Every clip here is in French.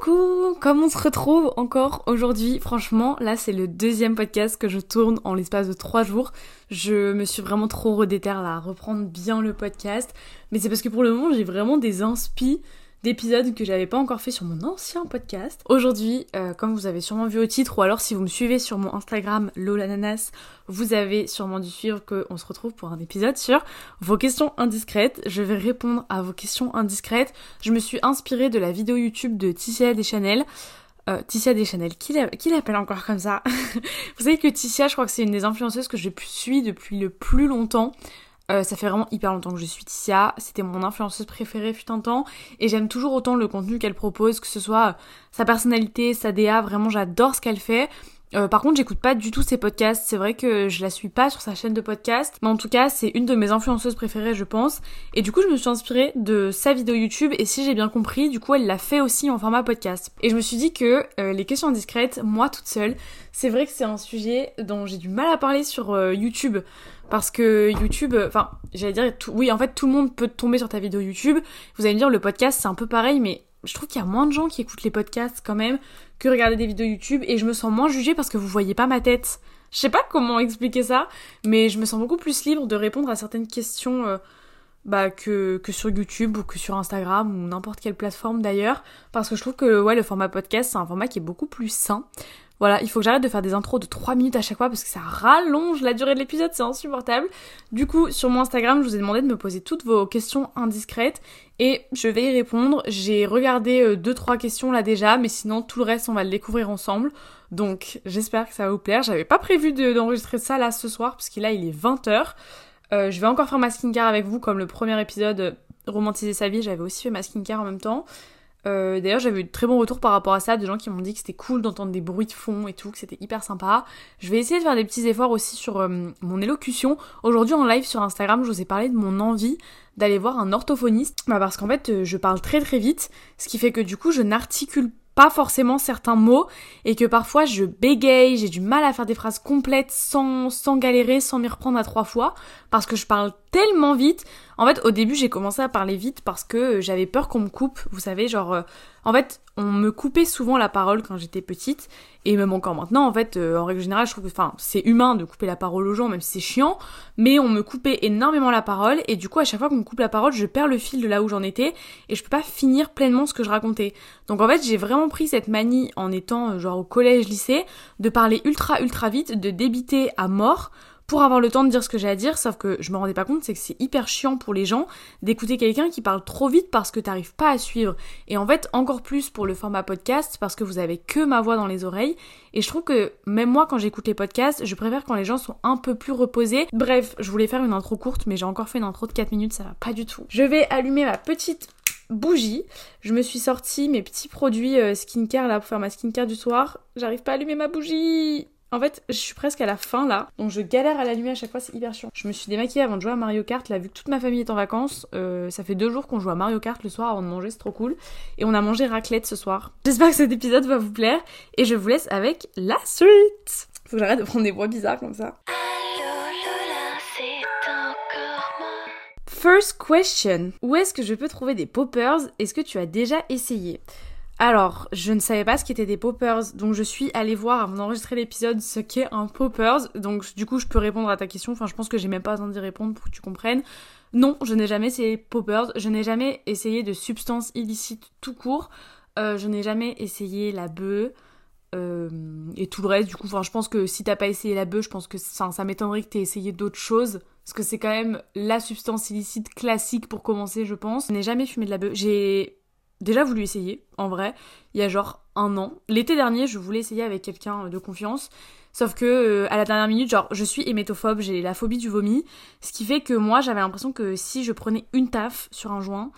Coucou Comme on se retrouve encore aujourd'hui, franchement, là c'est le deuxième podcast que je tourne en l'espace de trois jours. Je me suis vraiment trop redéterre là à reprendre bien le podcast, mais c'est parce que pour le moment j'ai vraiment des inspi d'épisodes que j'avais pas encore fait sur mon ancien podcast. Aujourd'hui, euh, comme vous avez sûrement vu au titre, ou alors si vous me suivez sur mon Instagram lolananas, vous avez sûrement dû suivre qu'on se retrouve pour un épisode sur vos questions indiscrètes. Je vais répondre à vos questions indiscrètes. Je me suis inspirée de la vidéo YouTube de Ticia Deschanel. Euh, Ticia Deschanel, qui l'appelle encore comme ça? Vous savez que Ticia, je crois que c'est une des influenceuses que je suis depuis le plus longtemps. Euh, ça fait vraiment hyper longtemps que je suis Tissia. C'était mon influenceuse préférée fut un temps. Et j'aime toujours autant le contenu qu'elle propose, que ce soit euh, sa personnalité, sa DA. Vraiment, j'adore ce qu'elle fait. Euh, par contre, j'écoute pas du tout ses podcasts. C'est vrai que je la suis pas sur sa chaîne de podcast, mais en tout cas, c'est une de mes influenceuses préférées, je pense. Et du coup, je me suis inspirée de sa vidéo YouTube et si j'ai bien compris, du coup, elle l'a fait aussi en format podcast. Et je me suis dit que les questions indiscrètes, moi toute seule, c'est vrai que c'est un sujet dont j'ai du mal à parler sur YouTube parce que YouTube, enfin, j'allais dire, oui, en fait, tout le monde peut tomber sur ta vidéo YouTube. Vous allez me dire, le podcast, c'est un peu pareil, mais je trouve qu'il y a moins de gens qui écoutent les podcasts quand même que regarder des vidéos YouTube et je me sens moins jugée parce que vous voyez pas ma tête. Je sais pas comment expliquer ça, mais je me sens beaucoup plus libre de répondre à certaines questions euh, bah, que, que sur YouTube ou que sur Instagram ou n'importe quelle plateforme d'ailleurs, parce que je trouve que ouais, le format podcast, c'est un format qui est beaucoup plus sain. Voilà, il faut que j'arrête de faire des intros de 3 minutes à chaque fois parce que ça rallonge la durée de l'épisode, c'est insupportable. Du coup, sur mon Instagram, je vous ai demandé de me poser toutes vos questions indiscrètes et je vais y répondre. J'ai regardé 2-3 euh, questions là déjà, mais sinon tout le reste on va le découvrir ensemble. Donc j'espère que ça va vous plaire. J'avais pas prévu d'enregistrer ça là ce soir parce là il est 20h. Euh, je vais encore faire ma skincare avec vous comme le premier épisode euh, romantiser sa vie, j'avais aussi fait ma skincare en même temps. Euh, d'ailleurs, j'avais eu de très bons retours par rapport à ça, de gens qui m'ont dit que c'était cool d'entendre des bruits de fond et tout, que c'était hyper sympa. Je vais essayer de faire des petits efforts aussi sur euh, mon élocution. Aujourd'hui en live sur Instagram, je vous ai parlé de mon envie d'aller voir un orthophoniste, bah parce qu'en fait, euh, je parle très très vite, ce qui fait que du coup, je n'articule pas forcément certains mots et que parfois je bégaye, j'ai du mal à faire des phrases complètes sans, sans galérer, sans m'y reprendre à trois fois parce que je parle tellement vite. En fait, au début, j'ai commencé à parler vite parce que j'avais peur qu'on me coupe, vous savez, genre euh, en fait, on me coupait souvent la parole quand j'étais petite. Et même encore maintenant en fait euh, en règle générale je trouve enfin c'est humain de couper la parole aux gens même si c'est chiant. Mais on me coupait énormément la parole. Et du coup à chaque fois qu'on me coupe la parole je perds le fil de là où j'en étais et je peux pas finir pleinement ce que je racontais. Donc en fait j'ai vraiment pris cette manie en étant euh, genre au collège lycée de parler ultra ultra vite de débiter à mort pour avoir le temps de dire ce que j'ai à dire, sauf que je me rendais pas compte, c'est que c'est hyper chiant pour les gens d'écouter quelqu'un qui parle trop vite parce que t'arrives pas à suivre. Et en fait, encore plus pour le format podcast, parce que vous avez que ma voix dans les oreilles. Et je trouve que même moi, quand j'écoute les podcasts, je préfère quand les gens sont un peu plus reposés. Bref, je voulais faire une intro courte, mais j'ai encore fait une intro de 4 minutes, ça va pas du tout. Je vais allumer ma petite bougie. Je me suis sorti mes petits produits euh, skincare là pour faire ma skincare du soir. J'arrive pas à allumer ma bougie. En fait, je suis presque à la fin là, donc je galère à l'allumer à chaque fois, c'est hyper chiant. Je me suis démaquillée avant de jouer à Mario Kart, là, vu que toute ma famille est en vacances. Euh, ça fait deux jours qu'on joue à Mario Kart le soir avant de manger, c'est trop cool. Et on a mangé raclette ce soir. J'espère que cet épisode va vous plaire, et je vous laisse avec la suite. Faut que j'arrête de prendre des voix bizarres comme ça. First question. Où est-ce que je peux trouver des poppers? Est-ce que tu as déjà essayé? Alors, je ne savais pas ce qu'étaient des poppers, donc je suis allée voir avant d'enregistrer l'épisode ce qu'est un poppers. Donc du coup, je peux répondre à ta question. Enfin, je pense que j'ai même pas besoin d'y répondre pour que tu comprennes. Non, je n'ai jamais essayé poppers. Je n'ai jamais essayé de substances illicites tout court. Euh, je n'ai jamais essayé la bœuf. Euh, et tout le reste, du coup, enfin, je pense que si t'as pas essayé la bœuf, je pense que ça, ça m'étonnerait que t'aies essayé d'autres choses. Parce que c'est quand même la substance illicite classique pour commencer, je pense. Je n'ai jamais fumé de la bœuf. J'ai déjà voulu essayer, en vrai, il y a genre un an. L'été dernier, je voulais essayer avec quelqu'un de confiance. Sauf que euh, à la dernière minute, genre je suis hémétophobe, j'ai la phobie du vomi, ce qui fait que moi j'avais l'impression que si je prenais une taf sur un joint,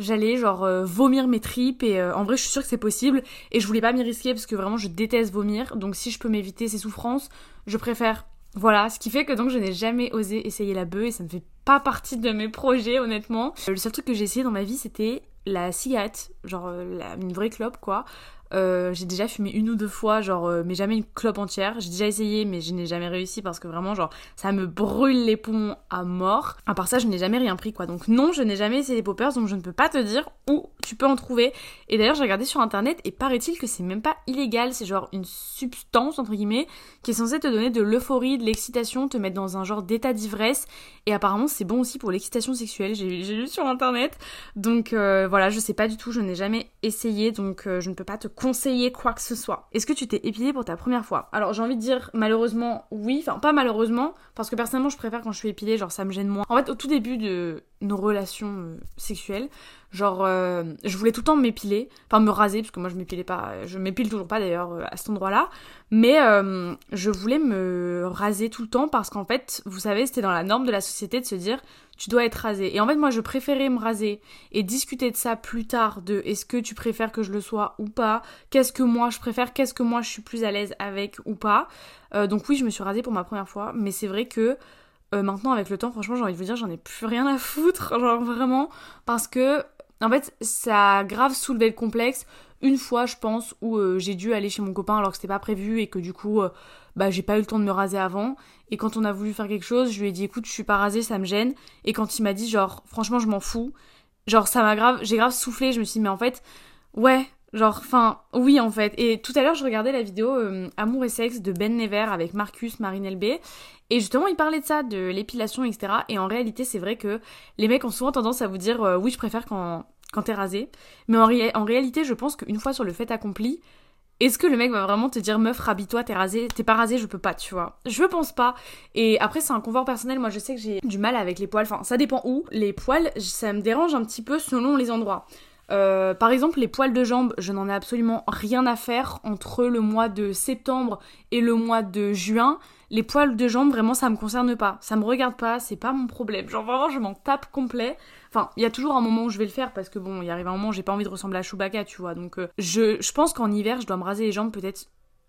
j'allais genre euh, vomir mes tripes et euh, en vrai je suis sûre que c'est possible et je voulais pas m'y risquer parce que vraiment je déteste vomir donc si je peux m'éviter ces souffrances, je préfère voilà, ce qui fait que donc je n'ai jamais osé essayer la bœuf et ça ne fait pas partie de mes projets honnêtement. Le seul truc que j'ai essayé dans ma vie c'était la cigarette, genre euh, une vraie clope quoi, Euh, j'ai déjà fumé une ou deux fois, genre, euh, mais jamais une clope entière. J'ai déjà essayé, mais je n'ai jamais réussi parce que vraiment, genre, ça me brûle les poumons à mort. À part ça, je n'ai jamais rien pris, quoi. Donc non, je n'ai jamais essayé les poppers, donc je ne peux pas te dire où tu peux en trouver. Et d'ailleurs, j'ai regardé sur internet et paraît-il que c'est même pas illégal. C'est genre une substance, entre guillemets, qui est censée te donner de l'euphorie, de l'excitation, te mettre dans un genre d'état d'ivresse. Et apparemment, c'est bon aussi pour l'excitation sexuelle. J'ai lu sur internet. Donc euh, voilà, je sais pas du tout, je n'ai jamais essayé, donc je ne peux pas te conseiller quoi que ce soit. Est-ce que tu t'es épilé pour ta première fois? Alors j'ai envie de dire malheureusement oui, enfin pas malheureusement, parce que personnellement je préfère quand je suis épilée, genre ça me gêne moins. En fait au tout début de nos relations euh, sexuelles, genre euh, je voulais tout le temps m'épiler, enfin me raser, parce que moi je m'épilais pas, je m'épile toujours pas d'ailleurs euh, à cet endroit-là, mais je voulais me raser tout le temps parce qu'en fait, vous savez, c'était dans la norme de la société de se dire tu dois être rasé. Et en fait, moi, je préférais me raser et discuter de ça plus tard, de est-ce que tu préfères que je le sois ou pas, qu'est-ce que moi je préfère, qu'est-ce que moi je suis plus à l'aise avec ou pas. Euh, donc oui, je me suis rasée pour ma première fois, mais c'est vrai que euh, maintenant, avec le temps, franchement, j'ai envie de vous dire, j'en ai plus rien à foutre, genre vraiment, parce que en fait, ça a grave soulevé le complexe une fois, je pense, où euh, j'ai dû aller chez mon copain alors que c'était pas prévu et que du coup, bah j'ai pas eu le temps de me raser avant. Et quand on a voulu faire quelque chose, je lui ai dit écoute, je suis pas rasée, ça me gêne. Et quand il m'a dit genre franchement, je m'en fous, genre ça m'a grave, j'ai grave soufflé, je me suis dit mais en fait, ouais, genre enfin oui en fait. Et tout à l'heure, je regardais la vidéo euh, Amour et sexe de Ben Never avec Marcus, Marine LB et justement, il parlait de ça, de l'épilation, etc. Et en réalité, c'est vrai que les mecs ont souvent tendance à vous dire euh, oui, je préfère quand quand t'es rasé. Mais en, réalité, je pense qu'une fois sur le fait accompli, est-ce que le mec va vraiment te dire meuf rhabille-toi t'es rasé t'es pas rasé je peux pas tu vois je pense pas. Et après c'est un confort personnel. Moi je sais que j'ai du mal avec les poils. Enfin ça dépend où. Les poils ça me dérange un petit peu selon les endroits euh, par exemple, les poils de jambes, je n'en ai absolument rien à faire entre le mois de septembre et le mois de juin. Les poils de jambes, vraiment, ça me concerne pas. Ça me regarde pas, c'est pas mon problème. Genre, vraiment, je m'en tape complet. Enfin, il y a toujours un moment où je vais le faire parce que bon, il arrive un moment où j'ai pas envie de ressembler à Chewbacca, tu vois. Donc, euh, je, je pense qu'en hiver, je dois me raser les jambes peut-être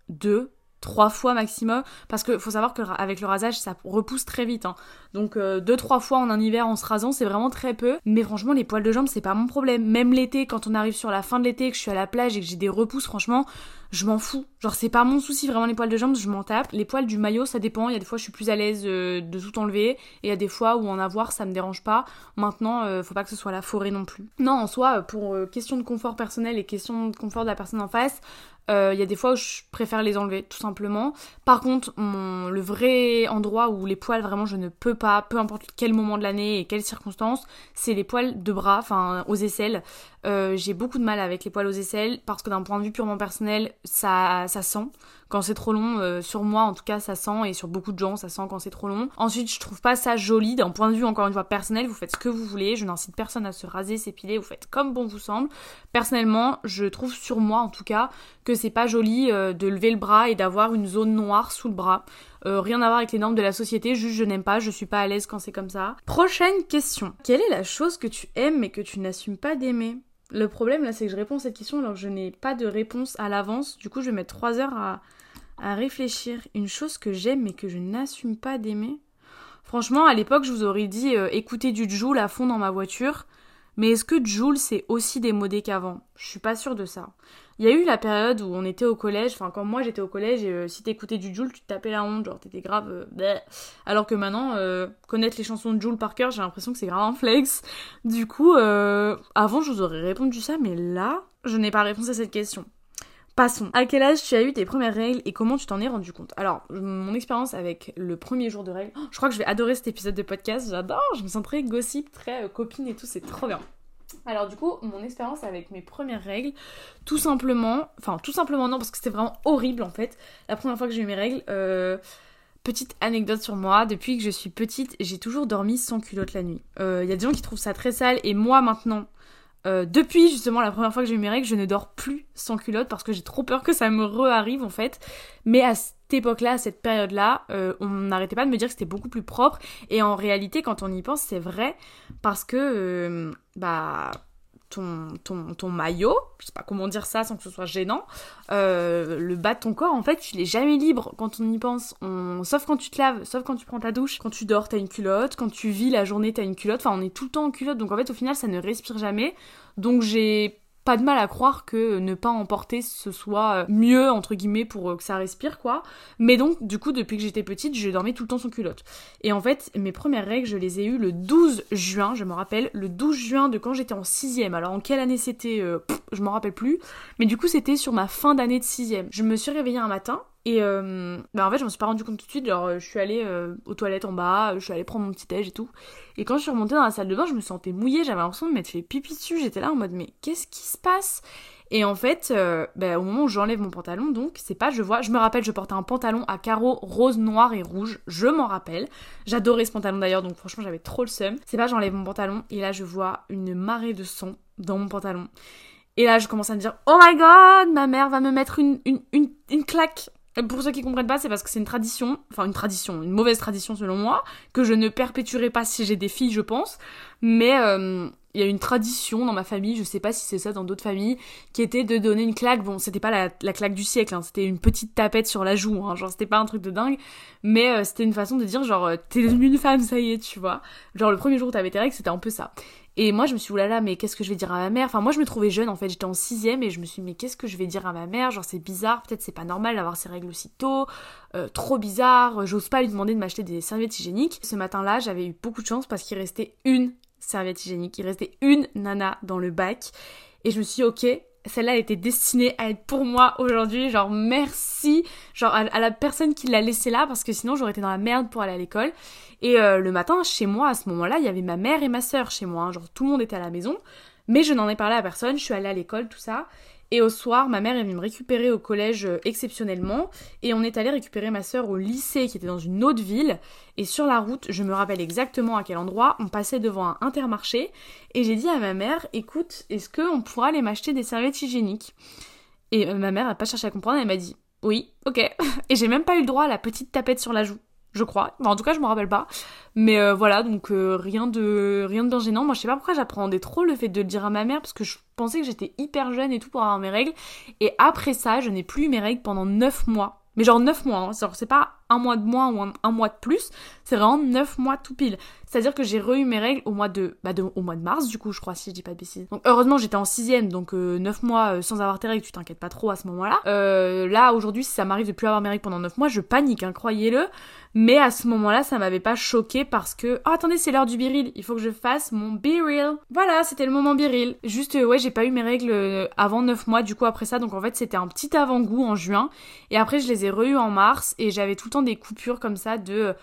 deux, trois fois maximum parce que faut savoir que avec le rasage ça repousse très vite hein. donc euh, deux trois fois en un hiver en se rasant c'est vraiment très peu mais franchement les poils de jambes c'est pas mon problème même l'été quand on arrive sur la fin de l'été que je suis à la plage et que j'ai des repousses franchement je m'en fous. Genre c'est pas mon souci vraiment les poils de jambes, je m'en tape. Les poils du maillot, ça dépend. Il y a des fois je suis plus à l'aise euh, de tout enlever et il y a des fois où en avoir ça me dérange pas. Maintenant, euh, faut pas que ce soit la forêt non plus. Non, en soi, pour question de confort personnel et question de confort de la personne en face, il euh, y a des fois où je préfère les enlever, tout simplement. Par contre, mon, le vrai endroit où les poils, vraiment, je ne peux pas, peu importe quel moment de l'année et quelles circonstances, c'est les poils de bras, enfin, aux aisselles. Euh, j'ai beaucoup de mal avec les poils aux aisselles parce que d'un point de vue purement personnel, ça, ça sent. Quand c'est trop long, euh, sur moi en tout cas, ça sent et sur beaucoup de gens, ça sent quand c'est trop long. Ensuite, je trouve pas ça joli d'un point de vue encore une fois personnel. Vous faites ce que vous voulez. Je n'incite personne à se raser, s'épiler. Vous faites comme bon vous semble. Personnellement, je trouve sur moi en tout cas que c'est pas joli euh, de lever le bras et d'avoir une zone noire sous le bras. rien à voir avec les normes de la société, juste je n'aime pas, je suis pas à l'aise quand c'est comme ça. Prochaine question. Quelle est la chose que tu aimes mais que tu n'assumes pas d'aimer? Le problème là, c'est que je réponds à cette question alors que je n'ai pas de réponse à l'avance. Du coup, je vais mettre 3 heures à, réfléchir. Une chose que j'aime mais que je n'assume pas d'aimer. Franchement, à l'époque, je vous aurais dit euh, écouter du Joule à fond dans ma voiture. Mais est-ce que Joule c'est aussi démodé qu'avant? Je suis pas sûre de ça. Il y a eu la période où on était au collège, enfin quand moi j'étais au collège, et euh, si t'écoutais du Joule, tu tapais la honte, genre t'étais grave... Euh, Alors que maintenant, euh, connaître les chansons de Joule par cœur, j'ai l'impression que c'est grave un flex. Du coup, avant je vous aurais répondu ça, mais là, je n'ai pas réponse à cette question. Passons. À quel âge tu as eu tes premières règles et comment tu t'en es rendu compte? Alors, mon expérience avec le premier jour de règles, je crois que je vais adorer cet épisode de podcast, j'adore, je me sens très gossip, très copine et tout, c'est trop bien. Alors du coup, mon expérience avec mes premières règles, tout simplement, enfin tout simplement non parce que c'était vraiment horrible en fait. La première fois que j'ai eu mes règles, euh, petite anecdote sur moi, depuis que je suis petite, j'ai toujours dormi sans culotte la nuit. Il euh, y a des gens qui trouvent ça très sale et moi maintenant, euh, depuis justement la première fois que j'ai eu mes règles, je ne dors plus sans culotte parce que j'ai trop peur que ça me re-arrive en fait. Mais à cette époque-là, à cette période-là, euh, on n'arrêtait pas de me dire que c'était beaucoup plus propre. Et en réalité, quand on y pense, c'est vrai parce que euh, bah ton, maillot, je sais pas comment dire ça sans que ce soit gênant, euh, le bas de ton corps, en fait, il est jamais libre quand on y pense. Sauf quand tu te laves, sauf quand tu prends ta douche. Quand tu dors, t'as une culotte. Quand tu vis la journée, t'as une culotte. Enfin, on est tout le temps en culotte. Donc, en fait, au final, ça ne respire jamais. Donc, j'ai pas de mal à croire que ne pas emporter ce soit euh, mieux entre guillemets pour euh, que ça respire quoi. Mais donc du coup depuis que j'étais petite, je dormais tout le temps sans culotte. Et en fait, mes premières règles, je les ai eues le 12 juin, je me rappelle, le 12 juin de quand j'étais en 6ème. Alors en quelle année c'était euh, je m'en rappelle plus, mais du coup c'était sur ma fin d'année de 6ème. Je me suis réveillée un matin et euh, bah en fait, je me suis pas rendu compte tout de suite. Genre, je suis allée euh, aux toilettes en bas, je suis allée prendre mon petit déj et tout. Et quand je suis remontée dans la salle de bain, je me sentais mouillée, j'avais l'impression de m'être fait pipi dessus. J'étais là en mode, mais qu'est-ce qui se passe? Et en fait, euh, bah, au moment où j'enlève mon pantalon, donc, c'est pas, je vois, je me rappelle, je portais un pantalon à carreaux rose, noir et rouge. Je m'en rappelle. J'adorais ce pantalon d'ailleurs, donc franchement, j'avais trop le seum. C'est pas, j'enlève mon pantalon et là, je vois une marée de sang dans mon pantalon. Et là, je commence à me dire, oh my god, ma mère va me mettre une, une, une, une claque pour ceux qui comprennent pas, c'est parce que c'est une tradition, enfin une tradition, une mauvaise tradition selon moi, que je ne perpétuerai pas si j'ai des filles, je pense. Mais euh, il y a une tradition dans ma famille, je sais pas si c'est ça dans d'autres familles, qui était de donner une claque. Bon, c'était pas la, claque du siècle, hein, c'était une petite tapette sur la joue, hein, genre c'était pas un truc de dingue, mais euh, c'était une façon de dire genre t'es une femme, ça y est, tu vois. Genre le premier jour où t'avais tes règles, c'était un peu ça. Et moi, je me suis dit, oulala, mais qu'est-ce que je vais dire à ma mère? Enfin, moi, je me trouvais jeune, en fait, j'étais en sixième et je me suis dit, mais qu'est-ce que je vais dire à ma mère? Genre, c'est bizarre, peut-être c'est pas normal d'avoir ses règles aussi tôt, euh, trop bizarre, j'ose pas lui demander de m'acheter des serviettes hygiéniques. Ce matin-là, j'avais eu beaucoup de chance parce qu'il restait une serviette hygiénique, il restait une nana dans le bac. Et je me suis dit, ok, celle-là était destinée à être pour moi aujourd'hui. Genre merci, genre à, la personne qui l'a laissée là parce que sinon j'aurais été dans la merde pour aller à l'école. Et euh, le matin, chez moi, à ce moment-là, il y avait ma mère et ma sœur chez moi. Hein. genre tout le monde était à la maison. Mais je n'en ai parlé à personne. Je suis allée à l'école, tout ça. Et au soir, ma mère est venue me récupérer au collège euh, exceptionnellement. Et on est allé récupérer ma sœur au lycée qui était dans une autre ville. Et sur la route, je me rappelle exactement à quel endroit, on passait devant un intermarché. Et j'ai dit à ma mère, écoute, est-ce qu'on pourra aller m'acheter des serviettes hygiéniques? Et euh, ma mère n'a pas cherché à comprendre, elle m'a dit, oui, ok. Et j'ai même pas eu le droit à la petite tapette sur la joue je crois. en tout cas, je me rappelle pas. Mais euh, voilà, donc euh, rien de rien de gênant. Moi, je sais pas pourquoi j'appréhendais trop le fait de le dire à ma mère parce que je pensais que j'étais hyper jeune et tout pour avoir mes règles. Et après ça, je n'ai plus eu mes règles pendant 9 mois. Mais genre 9 mois, hein. c'est pas un mois de moins ou un, mois de plus, c'est vraiment 9 mois tout pile. C'est-à-dire que j'ai re-eu mes règles au mois de, bah au mois de mars, du coup, je crois, si je dis pas de bêtises. Donc heureusement, j'étais en 6 donc 9 euh, mois euh, sans avoir tes règles, tu t'inquiètes pas trop à ce moment-là. Euh, là, aujourd'hui, si ça m'arrive de plus avoir mes règles pendant 9 mois, je panique, hein, croyez-le. Mais à ce moment-là, ça m'avait pas choqué parce que, oh attendez, c'est l'heure du biril, il faut que je fasse mon biril. Voilà, c'était le moment biril. Juste, ouais, j'ai pas eu mes règles avant 9 mois, du coup, après ça, donc en fait, c'était un petit avant-goût en juin. Et après, je les ai re en mars et j'avais tout le temps des coupures comme ça de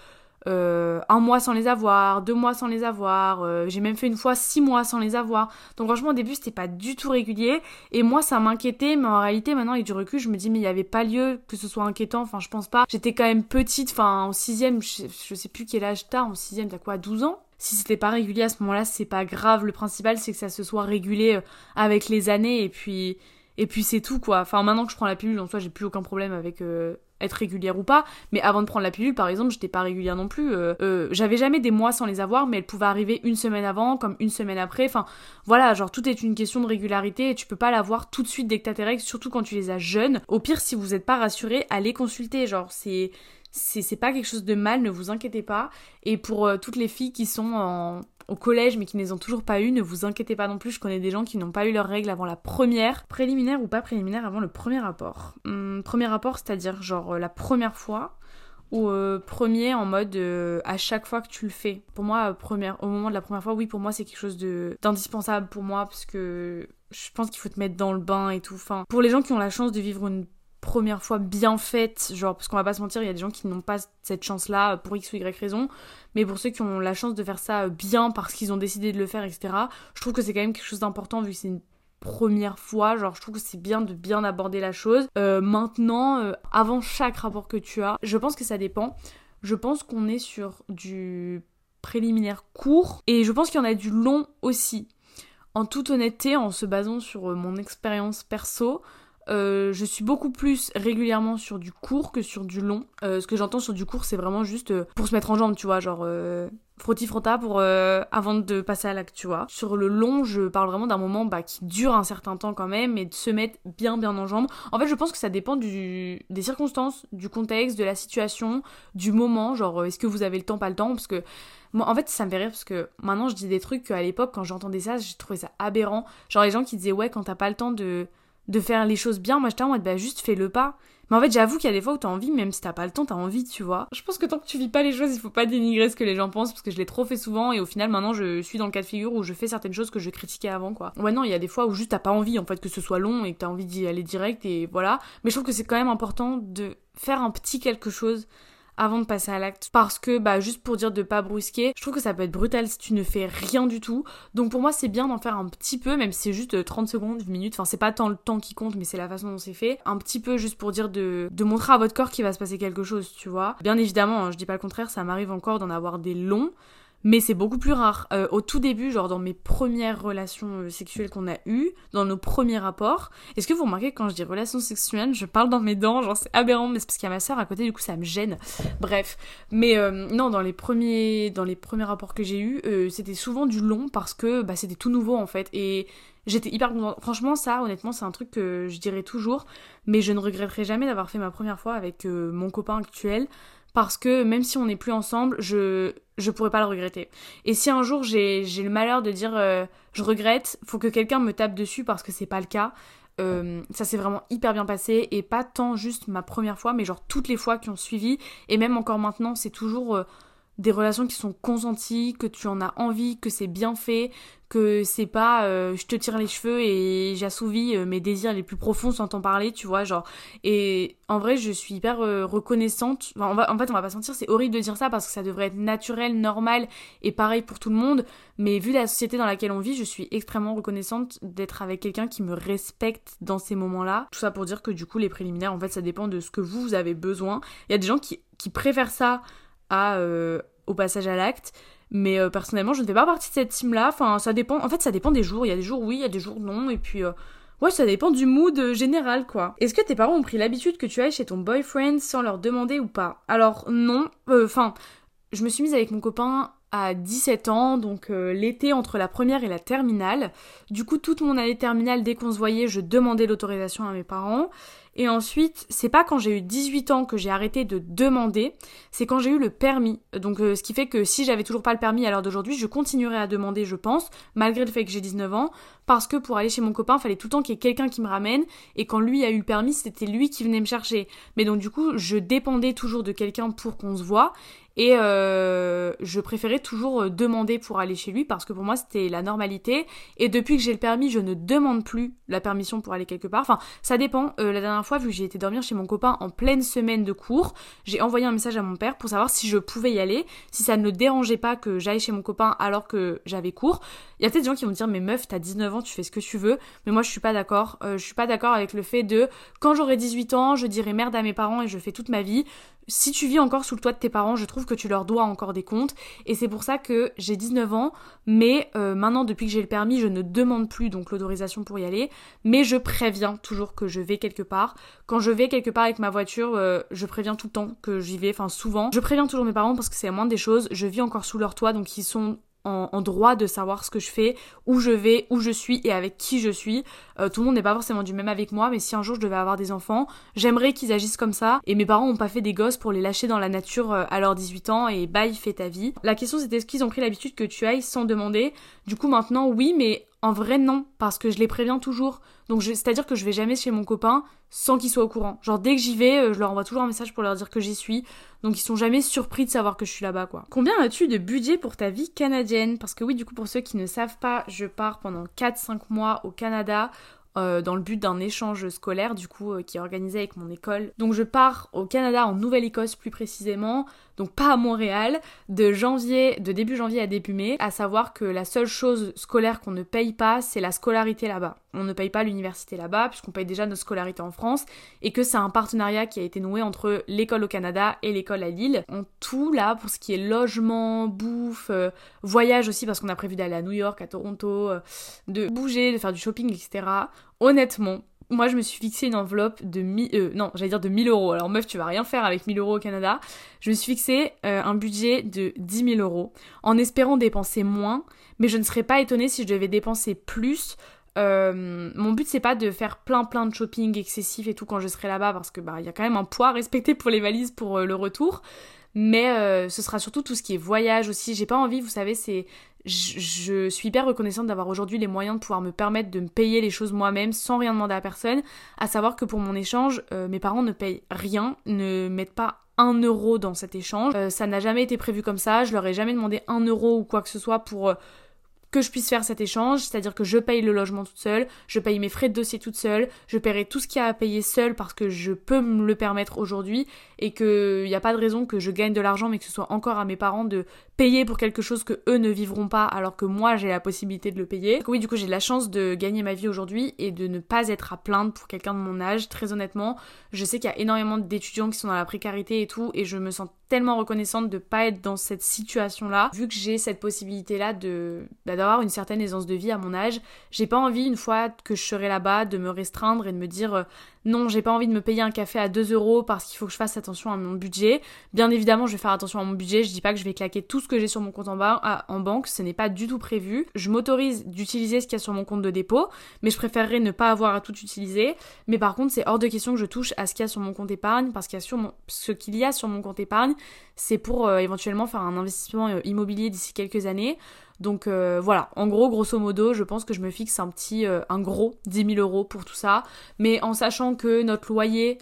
euh, un mois sans les avoir, deux mois sans les avoir, euh, j'ai même fait une fois six mois sans les avoir. Donc franchement au début c'était pas du tout régulier et moi ça m'inquiétait mais en réalité maintenant avec du recul je me dis mais il y avait pas lieu que ce soit inquiétant, enfin je pense pas. J'étais quand même petite, enfin en sixième, je, sais plus quel âge t'as, en sixième t'as quoi 12 ans? Si c'était pas régulier à ce moment-là, c'est pas grave. Le principal, c'est que ça se soit régulé euh, avec les années et puis et puis c'est tout quoi. Enfin maintenant que je prends la pilule, en soi j'ai plus aucun problème avec être régulière ou pas, mais avant de prendre la pilule, par exemple, j'étais pas régulière non plus. Euh, euh, j'avais jamais des mois sans les avoir, mais elles pouvaient arriver une semaine avant, comme une semaine après. Enfin, voilà, genre tout est une question de régularité et tu peux pas l'avoir tout de suite dès que t'as tes règles, surtout quand tu les as jeunes. Au pire, si vous êtes pas rassuré, allez consulter. Genre, c'est c'est pas quelque chose de mal, ne vous inquiétez pas. Et pour euh, toutes les filles qui sont au collège mais qui ne les ont toujours pas eu, ne vous inquiétez pas non plus, je connais des gens qui n'ont pas eu leurs règles avant la première, préliminaire ou pas préliminaire, avant le premier rapport. Hum, premier rapport, c'est-à-dire genre euh, la première fois ou euh, premier en mode à chaque fois que tu le fais. Pour moi, première, au moment de la première fois, oui, pour moi c'est quelque chose d'indispensable pour moi parce que je pense qu'il faut te mettre dans le bain et tout. Enfin, pour les gens qui ont la chance de vivre une première fois bien faite, genre parce qu'on va pas se mentir, il y a des gens qui n'ont pas cette chance-là pour x ou y raison, mais pour ceux qui ont la chance de faire ça bien parce qu'ils ont décidé de le faire, etc., je trouve que c'est quand même quelque chose d'important vu que c'est une première fois, genre je trouve que c'est bien de bien aborder la chose. Euh, maintenant, euh, avant chaque rapport que tu as, je pense que ça dépend. Je pense qu'on est sur du préliminaire court et je pense qu'il y en a du long aussi. En toute honnêteté, en se basant sur euh, mon expérience perso, euh, je suis beaucoup plus régulièrement sur du court que sur du long. Euh, ce que j'entends sur du court, c'est vraiment juste euh, pour se mettre en jambe, tu vois, genre frotti frotta pour avant de passer à l'acte, tu vois. Sur le long, je parle vraiment d'un moment bah, qui dure un certain temps quand même et de se mettre bien bien en jambe. En fait, je pense que ça dépend des circonstances, du contexte, de la situation, du moment. Genre, est-ce que vous avez le temps, pas le temps Parce que moi, en fait, ça me fait rire parce que maintenant, je dis des trucs qu'à l'époque, quand j'entendais ça, j'ai trouvé ça aberrant. Genre, les gens qui disaient, ouais, quand t'as pas le temps de, de faire les choses bien, moi, j'étais en mode, bah, juste fais le pas. Mais en fait, j'avoue qu'il y a des fois où t'as envie, même si t'as pas le temps, t'as envie, tu vois. Je pense que tant que tu vis pas les choses, il faut pas dénigrer ce que les gens pensent, parce que je l'ai trop fait souvent, et au final, maintenant, je suis dans le cas de figure où je fais certaines choses que je critiquais avant, quoi. Ouais, non, il y a des fois où juste t'as pas envie, en fait, que ce soit long et que t'as envie d'y aller direct, et voilà. Mais je trouve que c'est quand même important de faire un petit quelque chose avant de passer à l'acte parce que bah juste pour dire de pas brusquer, je trouve que ça peut être brutal si tu ne fais rien du tout. Donc pour moi c'est bien d'en faire un petit peu même si c'est juste 30 euh, secondes, une minute, enfin c'est pas tant le temps qui compte mais c'est la façon dont c'est fait. Un petit peu juste pour dire de, de montrer à votre corps qu'il va se passer quelque chose, tu vois. Bien évidemment, hein, je dis pas le contraire, ça m'arrive encore d'en avoir des longs mais c'est beaucoup plus rare. Euh, au tout début, genre dans mes premières relations euh, sexuelles qu'on a eues, dans nos premiers rapports, est-ce que vous remarquez que quand je dis relations sexuelles, je parle dans mes dents, genre c'est aberrant, mais c'est parce qu'il y a ma soeur à côté, du coup ça me gêne. Bref, mais euh, non, dans les premiers, dans les premiers rapports que j'ai eus, c'était souvent du long parce que bah, c'était tout nouveau en fait, et j'étais hyper contente. Franchement, ça, honnêtement, c'est un truc que je dirais toujours, mais je ne regretterai jamais d'avoir fait ma première fois avec mon copain actuel parce que même si on n'est plus ensemble, je je pourrais pas le regretter. Et si un jour j'ai le malheur de dire euh, je regrette, faut que quelqu'un me tape dessus parce que c'est pas le cas. Euh, ça s'est vraiment hyper bien passé et pas tant juste ma première fois, mais genre toutes les fois qui ont suivi et même encore maintenant, c'est toujours euh, des relations qui sont consenties, que tu en as envie, que c'est bien fait, que c'est pas euh, je te tire les cheveux et j'assouvis euh, mes désirs les plus profonds sans t'en parler, tu vois, genre. Et en vrai, je suis hyper euh, reconnaissante. Enfin, en fait, on va pas sentir, c'est horrible de dire ça parce que ça devrait être naturel, normal et pareil pour tout le monde. Mais vu la société dans laquelle on vit, je suis extrêmement reconnaissante d'être avec quelqu'un qui me respecte dans ces moments-là. Tout ça pour dire que du coup, les préliminaires, en fait, ça dépend de ce que vous, vous avez besoin. Il y a des gens qui, qui préfèrent ça euh, au passage à l'acte. Mais euh, personnellement, je ne fais pas partie de cette team-là. Enfin, ça dépend. En fait, ça dépend des jours. Il y a des jours oui, il y a des jours non. Et puis, euh, ouais, ça dépend du mood général, quoi. Est-ce que tes parents ont pris l'habitude que tu ailles chez ton boyfriend sans leur demander ou pas? Alors, non. Enfin, je me suis mise avec mon copain à 17 ans, donc l'été entre la première et la terminale. Du coup, toute mon année terminale, dès qu'on se voyait, je demandais l'autorisation à mes parents. Et ensuite, c'est pas quand j'ai eu 18 ans que j'ai arrêté de demander, c'est quand j'ai eu le permis. Donc euh, ce qui fait que si j'avais toujours pas le permis à l'heure d'aujourd'hui, je continuerais à demander, je pense, malgré le fait que j'ai 19 ans, parce que pour aller chez mon copain, il fallait tout le temps qu'il y ait quelqu'un qui me ramène, et quand lui a eu le permis, c'était lui qui venait me chercher. Mais donc du coup, je dépendais toujours de quelqu'un pour qu'on se voit, et euh, je préférais toujours euh, demander pour aller chez lui parce que pour moi c'était la normalité. Et depuis que j'ai le permis, je ne demande plus la permission pour aller quelque part. Enfin, ça dépend. Euh, la dernière fois, vu que j'ai été dormir chez mon copain en pleine semaine de cours, j'ai envoyé un message à mon père pour savoir si je pouvais y aller, si ça ne dérangeait pas que j'aille chez mon copain alors que j'avais cours. Il y a peut-être des gens qui vont me dire mais meuf, t'as 19 ans, tu fais ce que tu veux. Mais moi je suis pas d'accord. je suis pas d'accord avec le fait de quand j'aurai 18 ans, je dirai merde à mes parents et je fais toute ma vie si tu vis encore sous le toit de tes parents, je trouve que tu leur dois encore des comptes. Et c'est pour ça que j'ai 19 ans, mais euh, maintenant, depuis que j'ai le permis, je ne demande plus donc l'autorisation pour y aller. Mais je préviens toujours que je vais quelque part. Quand je vais quelque part avec ma voiture, euh, je préviens tout le temps que j'y vais, enfin souvent. Je préviens toujours mes parents parce que c'est la moindre des choses. Je vis encore sous leur toit, donc ils sont en, droit de savoir ce que je fais, où je vais, où je suis et avec qui je suis. Euh, tout le monde n'est pas forcément du même avec moi, mais si un jour je devais avoir des enfants, j'aimerais qu'ils agissent comme ça. Et mes parents n'ont pas fait des gosses pour les lâcher dans la nature euh, à leurs 18 ans et bye, fais ta vie. La question c'était est-ce qu'ils ont pris l'habitude que tu ailles sans demander? Du coup maintenant oui, mais en vrai, non, parce que je les préviens toujours. Donc, c'est-à-dire que je vais jamais chez mon copain sans qu'il soit au courant. Genre, dès que j'y vais, euh, je leur envoie toujours un message pour leur dire que j'y suis. Donc, ils sont jamais surpris de savoir que je suis là-bas, quoi. Combien as-tu de budget pour ta vie canadienne? Parce que oui, du coup, pour ceux qui ne savent pas, je pars pendant 4-5 mois au Canada euh, dans le but d'un échange scolaire du coup euh, qui est organisé avec mon école. Donc je pars au Canada en Nouvelle-Écosse plus précisément, donc pas à Montréal, de janvier, de début janvier à début mai, à savoir que la seule chose scolaire qu'on ne paye pas, c'est la scolarité là-bas. On ne paye pas l'université là-bas puisqu'on paye déjà notre scolarité en France et que c'est un partenariat qui a été noué entre l'école au Canada et l'école à Lille. En tout là pour ce qui est logement, bouffe, euh, voyage aussi parce qu'on a prévu d'aller à New York, à Toronto, de bouger, de faire du shopping, etc honnêtement, moi je me suis fixé une enveloppe de 1000, euh, non, j'allais dire de 1000 euros. Alors meuf, tu vas rien faire avec 1000 euros au Canada. Je me suis fixé euh, un budget de 10 000 euros en espérant dépenser moins, mais je ne serais pas étonnée si je devais dépenser plus. Euh, mon but c'est pas de faire plein plein de shopping excessif et tout quand je serai là-bas parce que bah il y a quand même un poids à respecter pour les valises pour le retour mais ce sera surtout tout ce qui est voyage aussi. J'ai pas envie, vous savez, c'est je, suis hyper reconnaissante d'avoir aujourd'hui les moyens de pouvoir me permettre de me payer les choses moi-même sans rien demander à personne. À savoir que pour mon échange, euh, mes parents ne payent rien, ne mettent pas un euro dans cet échange. Euh, ça n'a jamais été prévu comme ça. Je leur ai jamais demandé un euro ou quoi que ce soit pour euh, que je puisse faire cet échange, c'est-à-dire que je paye le logement toute seule, je paye mes frais de dossier toute seule, je paierai tout ce qu'il y a à payer seule parce que je peux me le permettre aujourd'hui et qu'il n'y a pas de raison que je gagne de l'argent mais que ce soit encore à mes parents de payer pour quelque chose que eux ne vivront pas alors que moi j'ai la possibilité de le payer. Donc oui, du coup j'ai la chance de gagner ma vie aujourd'hui et de ne pas être à plaindre pour quelqu'un de mon âge, très honnêtement. Je sais qu'il y a énormément d'étudiants qui sont dans la précarité et tout et je me sens tellement reconnaissante de pas être dans cette situation-là, vu que j'ai cette possibilité-là de bah, d'avoir une certaine aisance de vie à mon âge. J'ai pas envie, une fois que je serai là-bas, de me restreindre et de me dire euh, non, j'ai pas envie de me payer un café à 2 euros parce qu'il faut que je fasse attention à mon budget. Bien évidemment, je vais faire attention à mon budget. Je dis pas que je vais claquer tout ce que j'ai sur mon compte en, banque, ce n'est pas du tout prévu. Je m'autorise d'utiliser ce qu'il y a sur mon compte de dépôt, mais je préférerais ne pas avoir à tout utiliser. Mais par contre, c'est hors de question que je touche à ce qu'il y a sur mon compte épargne parce qu'il y a sur ce qu'il y a sur mon compte épargne, c'est pour euh, éventuellement faire un investissement euh, immobilier d'ici quelques années. Donc euh, voilà, en gros, grosso modo, je pense que je me fixe un petit, euh, un gros 10 000 euros pour tout ça. Mais en sachant que notre loyer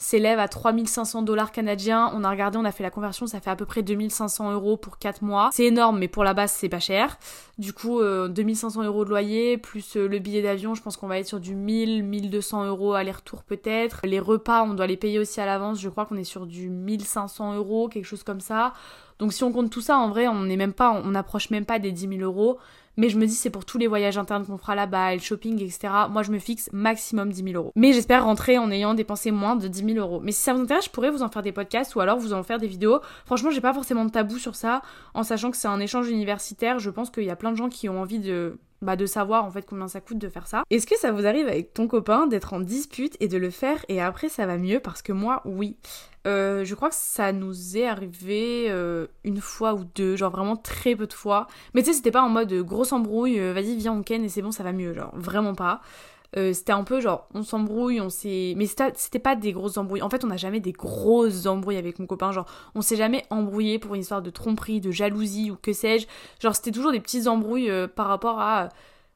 s'élève à 3500 dollars canadiens. On a regardé, on a fait la conversion, ça fait à peu près 2500 euros pour 4 mois. C'est énorme, mais pour la base, c'est pas cher. Du coup, 2500 euh, euros de loyer, plus le billet d'avion, je pense qu'on va être sur du 1000, 1200 euros aller-retour peut-être. Les repas, on doit les payer aussi à l'avance. Je crois qu'on est sur du 1500 euros, quelque chose comme ça. Donc si on compte tout ça, en vrai, on n'est même pas, on n'approche même pas des 10 000 euros. Mais je me dis, c'est pour tous les voyages internes qu'on fera là-bas, le shopping, etc. Moi, je me fixe maximum 10 000 euros. Mais j'espère rentrer en ayant dépensé moins de 10 000 euros. Mais si ça vous intéresse, je pourrais vous en faire des podcasts ou alors vous en faire des vidéos. Franchement, j'ai pas forcément de tabou sur ça. En sachant que c'est un échange universitaire, je pense qu'il y a plein de gens qui ont envie de bah, de savoir en fait combien ça coûte de faire ça. Est-ce que ça vous arrive avec ton copain d'être en dispute et de le faire et après ça va mieux Parce que moi, oui. Euh, je crois que ça nous est arrivé euh, une fois ou deux, genre vraiment très peu de fois. Mais tu sais, c'était pas en mode grosse embrouille, euh, vas-y, viens, on ken et c'est bon, ça va mieux, genre vraiment pas. Euh, c'était un peu genre on s'embrouille, on s'est. Mais c'était pas des grosses embrouilles. En fait, on n'a jamais des grosses embrouilles avec mon copain. Genre, on s'est jamais embrouillé pour une histoire de tromperie, de jalousie ou que sais-je. Genre, c'était toujours des petites embrouilles euh, par rapport à.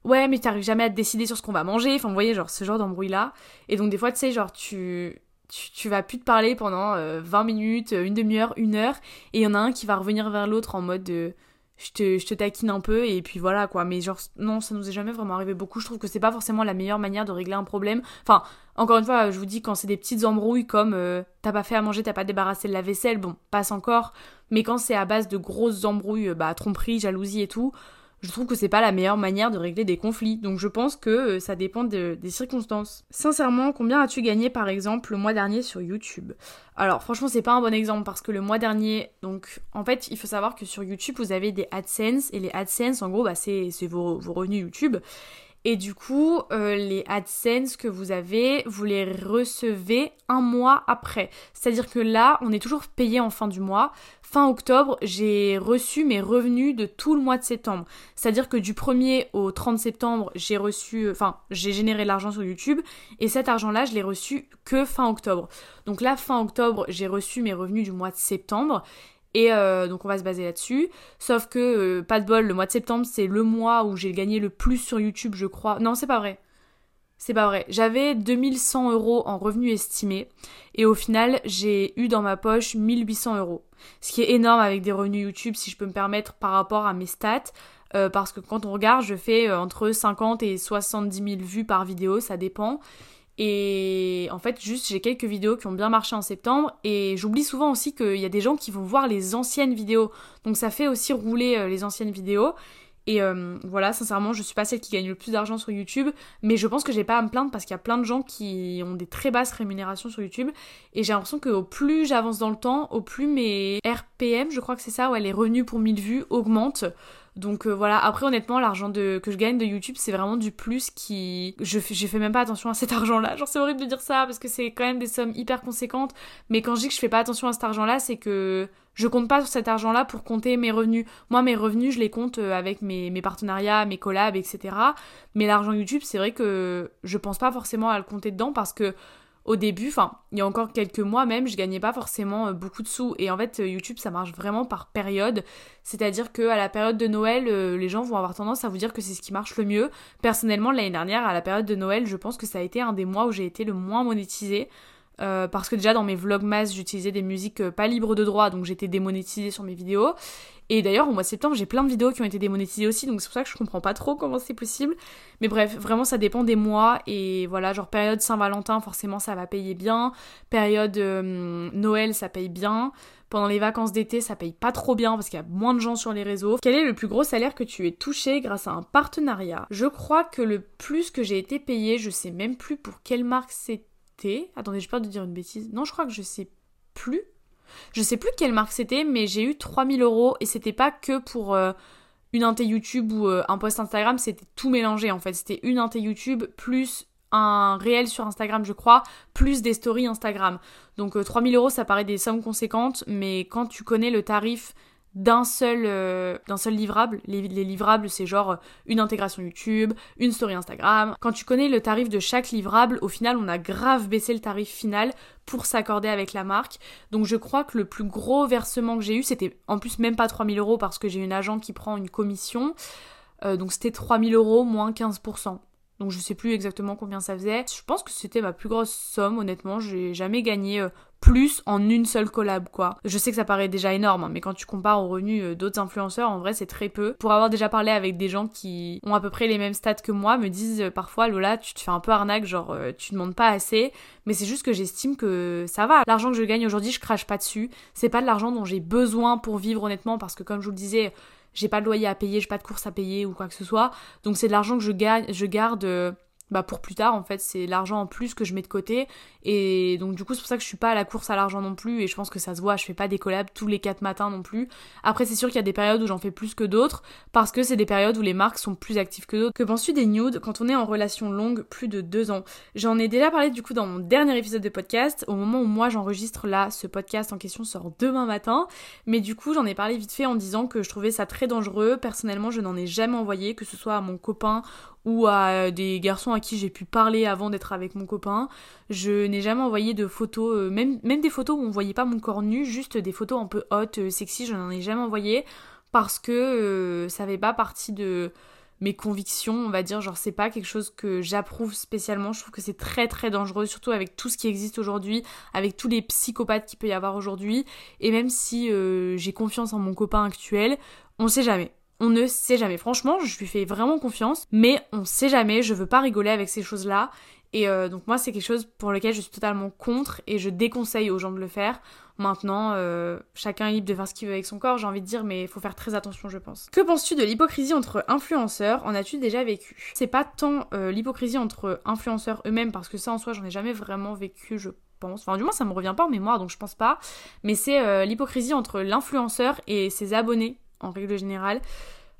Ouais, mais t'arrives jamais à te décider sur ce qu'on va manger. Enfin, vous voyez, genre ce genre d'embrouille là. Et donc, des fois, tu sais, genre, tu. Tu, vas plus te parler pendant 20 euh, minutes, une demi-heure, une heure, et il y en a un qui va revenir vers l'autre en mode de je te, je te taquine un peu et puis voilà quoi. Mais genre, non, ça nous est jamais vraiment arrivé beaucoup. Je trouve que c'est pas forcément la meilleure manière de régler un problème. Enfin, encore une fois, je vous dis, quand c'est des petites embrouilles comme euh, t'as pas fait à manger, t'as pas débarrassé de la vaisselle, bon, passe encore. Mais quand c'est à base de grosses embrouilles, bah, tromperie, jalousie et tout, je trouve que c'est pas la meilleure manière de régler des conflits. Donc je pense que euh, ça dépend des circonstances. Sincèrement, combien as-tu gagné par exemple le mois dernier sur YouTube? Alors franchement, c'est pas un bon exemple parce que le mois dernier, donc en fait, il faut savoir que sur YouTube, vous avez des AdSense et les AdSense, en gros, bah, c'est vos, vos revenus YouTube. Et du coup, euh, les AdSense que vous avez, vous les recevez un mois après. C'est-à-dire que là, on est toujours payé en fin du mois. Fin octobre, j'ai reçu mes revenus de tout le mois de septembre. C'est-à-dire que du 1er au 30 septembre, j'ai reçu, enfin, j'ai généré de l'argent sur YouTube. Et cet argent-là, je l'ai reçu que fin octobre. Donc là, fin octobre, j'ai reçu mes revenus du mois de septembre. Et euh, donc on va se baser là-dessus. Sauf que, euh, pas de bol, le mois de septembre, c'est le mois où j'ai gagné le plus sur YouTube, je crois. Non, c'est pas vrai. C'est pas vrai. J'avais 2100 euros en revenus estimés. Et au final, j'ai eu dans ma poche 1800 euros. Ce qui est énorme avec des revenus YouTube, si je peux me permettre, par rapport à mes stats. Euh, parce que quand on regarde, je fais entre 50 et 70 000 vues par vidéo, ça dépend. Et en fait, juste, j'ai quelques vidéos qui ont bien marché en septembre. Et j'oublie souvent aussi qu'il y a des gens qui vont voir les anciennes vidéos. Donc ça fait aussi rouler euh, les anciennes vidéos. Et euh, voilà, sincèrement, je suis pas celle qui gagne le plus d'argent sur YouTube, mais je pense que j'ai pas à me plaindre parce qu'il y a plein de gens qui ont des très basses rémunérations sur YouTube. Et j'ai l'impression qu'au plus j'avance dans le temps, au plus mes RPM, je crois que c'est ça, ouais, les revenus pour 1000 vues augmentent. Donc euh, voilà, après honnêtement, l'argent que je gagne de YouTube, c'est vraiment du plus qui... Je fais, fais même pas attention à cet argent-là. Genre c'est horrible de dire ça parce que c'est quand même des sommes hyper conséquentes. Mais quand je dis que je fais pas attention à cet argent-là, c'est que je compte pas sur cet argent-là pour compter mes revenus. Moi, mes revenus, je les compte euh, avec mes, mes partenariats, mes collabs, etc. Mais l'argent YouTube, c'est vrai que je pense pas forcément à le compter dedans parce que au début, enfin, il y a encore quelques mois même, je gagnais pas forcément euh, beaucoup de sous. Et en fait, euh, YouTube, ça marche vraiment par période. C'est-à-dire que à la période de Noël, euh, les gens vont avoir tendance à vous dire que c'est ce qui marche le mieux. Personnellement, l'année dernière, à la période de Noël, je pense que ça a été un des mois où j'ai été le moins monétisé. Euh, parce que déjà dans mes vlogmas j'utilisais des musiques euh, pas libres de droit donc j'étais démonétisée sur mes vidéos. Et d'ailleurs au mois de septembre j'ai plein de vidéos qui ont été démonétisées aussi donc c'est pour ça que je comprends pas trop comment c'est possible. Mais bref vraiment ça dépend des mois et voilà genre période Saint-Valentin forcément ça va payer bien. Période euh, Noël ça paye bien. Pendant les vacances d'été, ça paye pas trop bien parce qu'il y a moins de gens sur les réseaux. Quel est le plus gros salaire que tu aies touché grâce à un partenariat? Je crois que le plus que j'ai été payé, je sais même plus pour quelle marque c'était Attendez, j'ai peur de dire une bêtise. Non, je crois que je sais plus. Je sais plus quelle marque c'était, mais j'ai eu 3000 euros et c'était pas que pour euh, une inté YouTube ou euh, un post Instagram, c'était tout mélangé en fait. C'était une inté YouTube plus un réel sur Instagram, je crois, plus des stories Instagram. Donc 3000 euh, euros, ça paraît des sommes conséquentes, mais quand tu connais le tarif d'un seul, euh, seul livrable. Les, livrables, c'est genre euh, une intégration YouTube, une story Instagram. Quand tu connais le tarif de chaque livrable, au final, on a grave baissé le tarif final pour s'accorder avec la marque. Donc je crois que le plus gros versement que j'ai eu, c'était en plus même pas 3000 euros parce que j'ai une agent qui prend une commission. Euh, donc c'était 3000 euros moins 15%. Donc je sais plus exactement combien ça faisait. Je pense que c'était ma plus grosse somme, honnêtement. J'ai jamais gagné plus en une seule collab quoi. Je sais que ça paraît déjà énorme, hein, mais quand tu compares aux revenus euh, d'autres influenceurs, en vrai c'est très peu. Pour avoir déjà parlé avec des gens qui ont à peu près les mêmes stats que moi, me disent euh, parfois Lola, tu te fais un peu arnaque, genre euh, tu demandes pas assez, mais c'est juste que j'estime que ça va. L'argent que je gagne aujourd'hui, je crache pas dessus. C'est pas de l'argent dont j'ai besoin pour vivre honnêtement, parce que comme je vous le disais, j'ai pas de loyer à payer, j'ai pas de courses à payer ou quoi que ce soit. Donc c'est de l'argent que je gagne, je garde bah pour plus tard en fait c'est l'argent en plus que je mets de côté. Et donc du coup c'est pour ça que je suis pas à la course à l'argent non plus. Et je pense que ça se voit je fais pas des collabs tous les quatre matins non plus. Après c'est sûr qu'il y a des périodes où j'en fais plus que d'autres parce que c'est des périodes où les marques sont plus actives que d'autres. Que penses-tu des nudes quand on est en relation longue plus de deux ans? J'en ai déjà parlé du coup dans mon dernier épisode de podcast au moment où moi j'enregistre là ce podcast en question sort demain matin. Mais du coup j'en ai parlé vite fait en disant que je trouvais ça très dangereux. Personnellement je n'en ai jamais envoyé que ce soit à mon copain ou à euh, des garçons à qui j'ai pu parler avant d'être avec mon copain. Je n'ai jamais envoyé de photos, euh, même, des photos où on voyait pas mon corps nu, juste des photos un peu hautes, euh, sexy, je n'en ai jamais envoyé parce que ça fait pas partie de mes convictions, on va dire, genre c'est pas quelque chose que j'approuve spécialement, je trouve que c'est très très dangereux, surtout avec tout ce qui existe aujourd'hui, avec tous les psychopathes qu'il peut y avoir aujourd'hui, et même si j'ai confiance en mon copain actuel, on sait jamais. On ne sait jamais. Franchement, je lui fais vraiment confiance, mais on sait jamais. Je veux pas rigoler avec ces choses-là. Et euh, donc moi, c'est quelque chose pour lequel je suis totalement contre et je déconseille aux gens de le faire. Maintenant, euh, chacun est libre de faire ce qu'il veut avec son corps, j'ai envie de dire, mais il faut faire très attention, je pense. Que penses-tu de l'hypocrisie entre influenceurs? En as-tu déjà vécu? C'est pas tant euh, l'hypocrisie entre influenceurs eux-mêmes, parce que ça en soi, j'en ai jamais vraiment vécu, je pense. Enfin, du moins, ça me revient pas en mémoire, donc je pense pas. Mais c'est l'hypocrisie entre l'influenceur et ses abonnés en règle générale.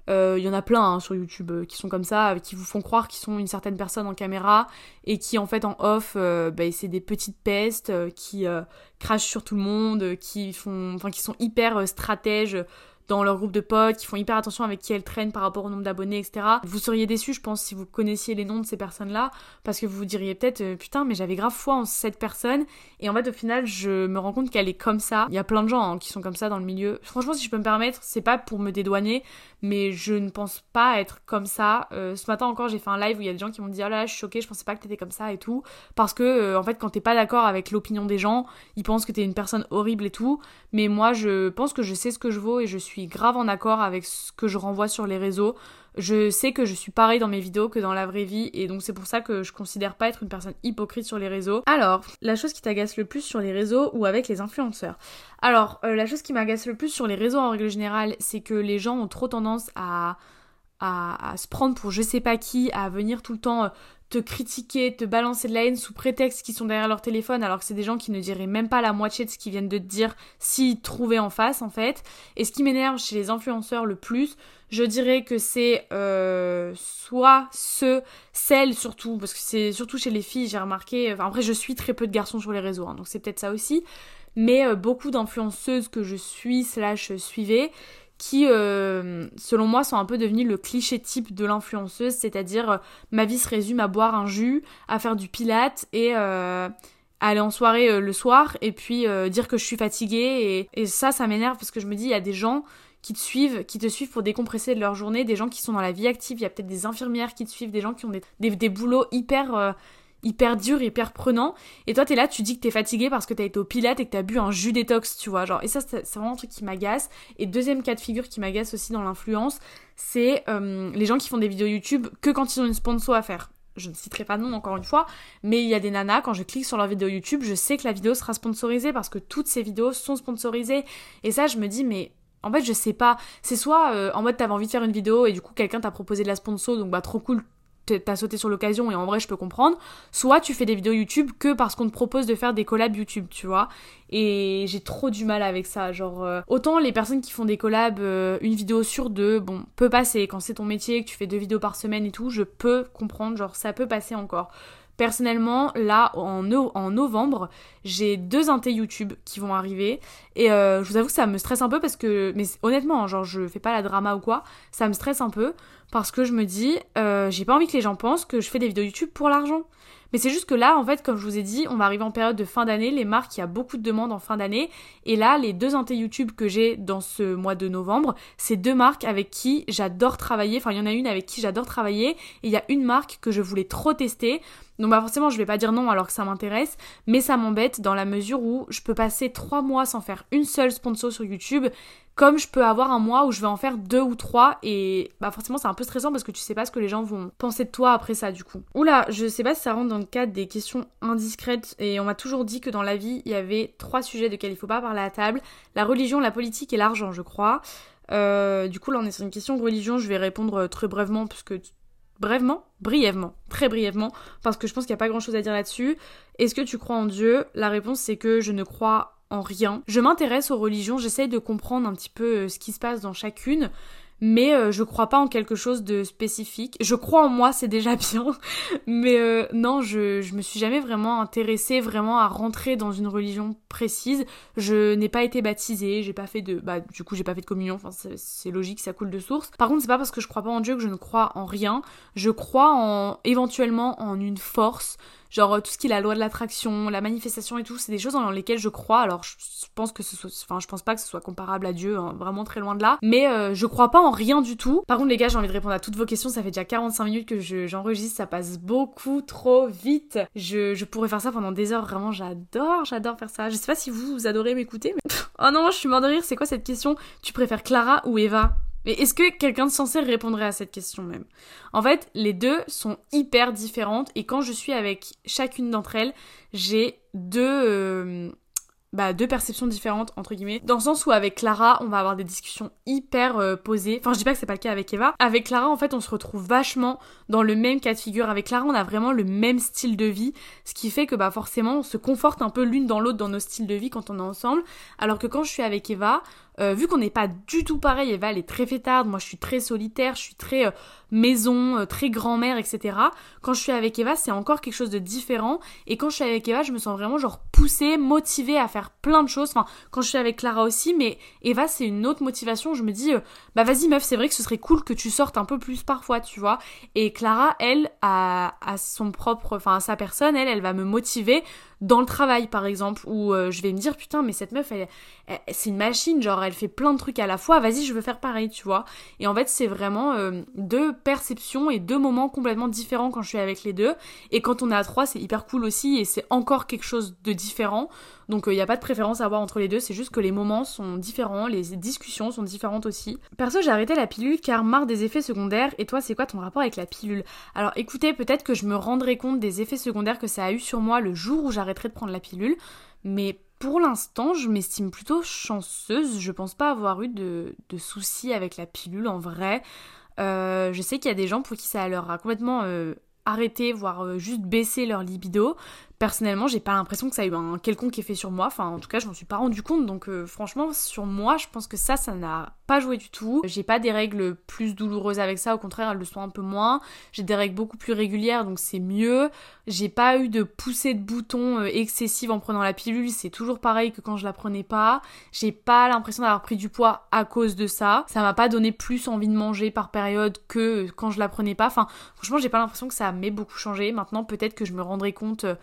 Il euh, y en a plein hein, sur YouTube euh, qui sont comme ça, euh, qui vous font croire qu'ils sont une certaine personne en caméra et qui en fait en off, bah, c'est des petites pestes qui crachent sur tout le monde, qui font, enfin qui sont hyper stratèges dans leur groupe de potes, qui font hyper attention avec qui elles traînent par rapport au nombre d'abonnés, etc. Vous seriez déçus, je pense, si vous connaissiez les noms de ces personnes-là, parce que vous vous diriez peut-être, euh, putain, mais j'avais grave foi en cette personne, et en fait, au final, je me rends compte qu'elle est comme ça. Il y a plein de gens hein, qui sont comme ça dans le milieu. Franchement, si je peux me permettre, c'est pas pour me dédouaner, mais je ne pense pas être comme ça. Euh, ce matin encore, j'ai fait un live où il y a des gens qui m'ont dit, oh là, là je suis choquée, je pensais pas que t'étais comme ça et tout, parce que, euh, en fait, quand t'es pas d'accord avec l'opinion des gens, ils pensent que t'es une personne horrible et tout, mais moi, je pense que je sais ce que je vaux et je suis grave en accord avec ce que je renvoie sur les réseaux. Je sais que je suis pareil dans mes vidéos que dans la vraie vie et donc c'est pour ça que je considère pas être une personne hypocrite sur les réseaux. Alors, la chose qui t'agace le plus sur les réseaux ou avec les influenceurs? Alors, euh, la chose qui m'agace le plus sur les réseaux en règle générale, c'est que les gens ont trop tendance à à, se prendre pour je sais pas qui, à venir tout le temps euh, te critiquer, te balancer de la haine sous prétexte qu'ils sont derrière leur téléphone alors que c'est des gens qui ne diraient même pas la moitié de ce qu'ils viennent de te dire s'ils trouvaient en face en fait. Et ce qui m'énerve chez les influenceurs le plus, je dirais que c'est euh, soit ceux, celles surtout, parce que c'est surtout chez les filles, j'ai remarqué, enfin après je suis très peu de garçons sur les réseaux, hein, donc c'est peut-être ça aussi, mais euh, beaucoup d'influenceuses que je suis slash suivais qui, euh, selon moi, sont un peu devenus le cliché type de l'influenceuse, c'est-à-dire euh, ma vie se résume à boire un jus, à faire du pilate et euh, aller en soirée le soir et puis dire que je suis fatiguée et, et ça, ça m'énerve parce que je me dis, il y a des gens qui te suivent, qui te suivent pour décompresser de leur journée, des gens qui sont dans la vie active, il y a peut-être des infirmières qui te suivent, des gens qui ont des, des, des boulots hyper hyper dur, hyper prenant. Et toi, t'es là, tu dis que t'es fatigué parce que t'as été au pilate et que t'as bu un jus détox, tu vois. Genre, et ça, c'est vraiment un truc qui m'agace. Et deuxième cas de figure qui m'agace aussi dans l'influence, c'est euh, les gens qui font des vidéos YouTube que quand ils ont une sponsor à faire. Je ne citerai pas de nom encore une fois, mais il y a des nanas, quand je clique sur leur vidéo YouTube, je sais que la vidéo sera sponsorisée parce que toutes ces vidéos sont sponsorisées. Et ça, je me dis, mais en fait, je sais pas. C'est soit euh, en mode t'avais envie de faire une vidéo et du coup quelqu'un t'a proposé de la sponsor, donc bah trop cool, t'as sauté sur l'occasion et en vrai je peux comprendre, soit tu fais des vidéos YouTube que parce qu'on te propose de faire des collabs YouTube, tu vois. Et j'ai trop du mal avec ça, genre euh, autant les personnes qui font des collabs euh, une vidéo sur deux, bon, peut passer quand c'est ton métier que tu fais deux vidéos par semaine et tout, je peux comprendre, genre ça peut passer encore. Personnellement, là, en, novembre, j'ai deux intés YouTube qui vont arriver. Et euh, je vous avoue que ça me stresse un peu parce que... Mais honnêtement, hein, genre, je fais pas la drama ou quoi. Ça me stresse un peu parce que je me dis, euh, j'ai pas envie que les gens pensent que je fais des vidéos YouTube pour l'argent. Mais c'est juste que là, en fait, comme je vous ai dit, on va arriver en période de fin d'année. Les marques, il y a beaucoup de demandes en fin d'année. Et là, les deux intés YouTube que j'ai dans ce mois de novembre, c'est deux marques avec qui j'adore travailler. Enfin, il y en a une avec qui j'adore travailler. Et il y a une marque que je voulais trop tester. Donc bah forcément je vais pas dire non alors que ça m'intéresse, mais ça m'embête dans la mesure où je peux passer trois mois sans faire une seule sponsor sur YouTube, comme je peux avoir un mois où je vais en faire deux ou trois et bah forcément c'est un peu stressant parce que tu sais pas ce que les gens vont penser de toi après ça du coup. Oula, je sais pas si ça rentre dans le cadre des questions indiscrètes et on m'a toujours dit que dans la vie il y avait trois sujets desquels il faut pas parler à table, la religion, la politique et l'argent je crois. Euh, du coup là on est sur une question de religion, je vais répondre très brièvement puisque Brèvement, brièvement, très brièvement, parce que je pense qu'il n'y a pas grand chose à dire là-dessus. Est-ce que tu crois en Dieu? La réponse c'est que je ne crois en rien. Je m'intéresse aux religions, j'essaye de comprendre un petit peu euh, ce qui se passe dans chacune, mais euh, je crois pas en quelque chose de spécifique. Je crois en moi, c'est déjà bien, mais euh, non, je, je me suis jamais vraiment intéressée vraiment à rentrer dans une religion précise. Je n'ai pas été baptisée, j'ai pas fait de, bah du coup j'ai pas fait de communion. Enfin c'est logique, ça coule de source. Par contre c'est pas parce que je crois pas en Dieu que je ne crois en rien. Je crois en éventuellement en une force Genre tout ce qui est la loi de l'attraction, la manifestation et tout, c'est des choses dans lesquelles je crois. Alors je pense que ce soit, enfin je pense pas que ce soit comparable à Dieu, hein, vraiment très loin de là. Mais euh, je crois pas en rien du tout. Par contre les gars, j'ai envie de répondre à toutes vos questions. Ça fait déjà 45 minutes que j'enregistre, ça passe beaucoup trop vite. Je, je pourrais faire ça pendant des heures. Vraiment, j'adore, j'adore faire ça. Je sais pas si vous, vous adorez m'écouter, mais oh non, je suis mort de rire. C'est quoi cette question? Tu préfères Clara ou Eva? Mais est-ce que quelqu'un de censé répondrait à cette question même? En fait, les deux sont hyper différentes et quand je suis avec chacune d'entre elles, j'ai deux, euh, bah, deux perceptions différentes entre guillemets. Dans le sens où avec Clara, on va avoir des discussions hyper euh, posées. Enfin, je dis pas que c'est pas le cas avec Eva. Avec Clara, en fait, on se retrouve vachement dans le même cas de figure. Avec Clara, on a vraiment le même style de vie, ce qui fait que bah forcément, on se conforte un peu l'une dans l'autre dans nos styles de vie quand on est ensemble. Alors que quand je suis avec Eva, euh, vu qu'on n'est pas du tout pareil, Eva elle est très fêtarde, moi je suis très solitaire, je suis très euh, maison, euh, très grand-mère, etc. Quand je suis avec Eva, c'est encore quelque chose de différent. Et quand je suis avec Eva, je me sens vraiment genre poussée, motivée à faire plein de choses. Enfin, quand je suis avec Clara aussi, mais Eva c'est une autre motivation. Je me dis, bah vas-y meuf, c'est vrai que ce serait cool que tu sortes un peu plus parfois, tu vois. Et Clara, elle, a, a son propre, enfin sa personne, elle, elle va me motiver dans le travail par exemple où euh, je vais me dire putain mais cette meuf elle, c'est une machine genre elle fait plein de trucs à la fois vas-y je veux faire pareil tu vois. Et en fait c'est vraiment euh, deux perceptions et deux moments complètement différents quand je suis avec les deux. Et quand on est à trois c'est hyper cool aussi et c'est encore quelque chose de différent donc il euh, n'y a pas de préférence à avoir entre les deux, c'est juste que les moments sont différents, les discussions sont différentes aussi. Perso, j'ai arrêté la pilule car marre des effets secondaires. Et toi, c'est quoi ton rapport avec la pilule? Alors écoutez, peut-être que je me rendrai compte des effets secondaires que ça a eu sur moi le jour où j'arrêterai de prendre la pilule, mais pour l'instant, je m'estime plutôt chanceuse. Je pense pas avoir eu de, soucis avec la pilule en vrai. Euh, je sais qu'il y a des gens pour qui ça leur a complètement euh, arrêter, voire juste baisser leur libido personnellement, j'ai pas l'impression que ça a eu un quelconque effet sur moi. Enfin, en tout cas, je m'en suis pas rendu compte. Donc, euh, franchement, sur moi, je pense que ça, ça n'a pas joué du tout. J'ai pas des règles plus douloureuses avec ça. Au contraire, elles le sont un peu moins. J'ai des règles beaucoup plus régulières, donc c'est mieux. J'ai pas eu de poussée de boutons euh, excessive en prenant la pilule. C'est toujours pareil que quand je la prenais pas. J'ai pas l'impression d'avoir pris du poids à cause de ça. Ça m'a pas donné plus envie de manger par période que quand je la prenais pas. Enfin, franchement, j'ai pas l'impression que ça m'ait beaucoup changé. Maintenant, peut-être que je me rendrai compte euh,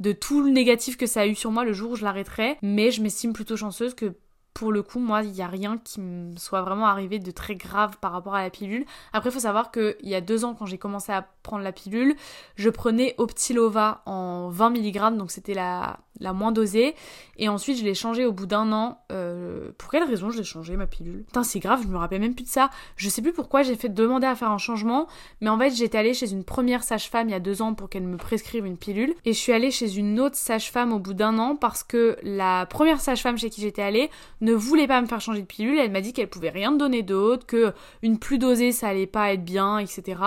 de tout le négatif que ça a eu sur moi le jour où je l'arrêterai, mais je m'estime plutôt chanceuse que pour le coup, moi, il n'y a rien qui me soit vraiment arrivé de très grave par rapport à la pilule. Après, il faut savoir qu'il y a deux ans, quand j'ai commencé à prendre la pilule, je prenais Optilova en 20 mg, donc c'était la, la moins dosée. Et ensuite, je l'ai changé au bout d'un an. Euh, pour quelle raison je l'ai changé, ma pilule? Putain, c'est grave, je me rappelle même plus de ça. Je sais plus pourquoi j'ai fait demander à faire un changement, mais en fait, j'étais allée chez une première sage-femme il y a deux ans pour qu'elle me prescrive une pilule. Et je suis allée chez une autre sage-femme au bout d'un an parce que la première sage-femme chez qui j'étais allée ne voulait pas me faire changer de pilule. Elle m'a dit qu'elle pouvait rien me donner d'autre, que une plus dosée ça allait pas être bien, etc.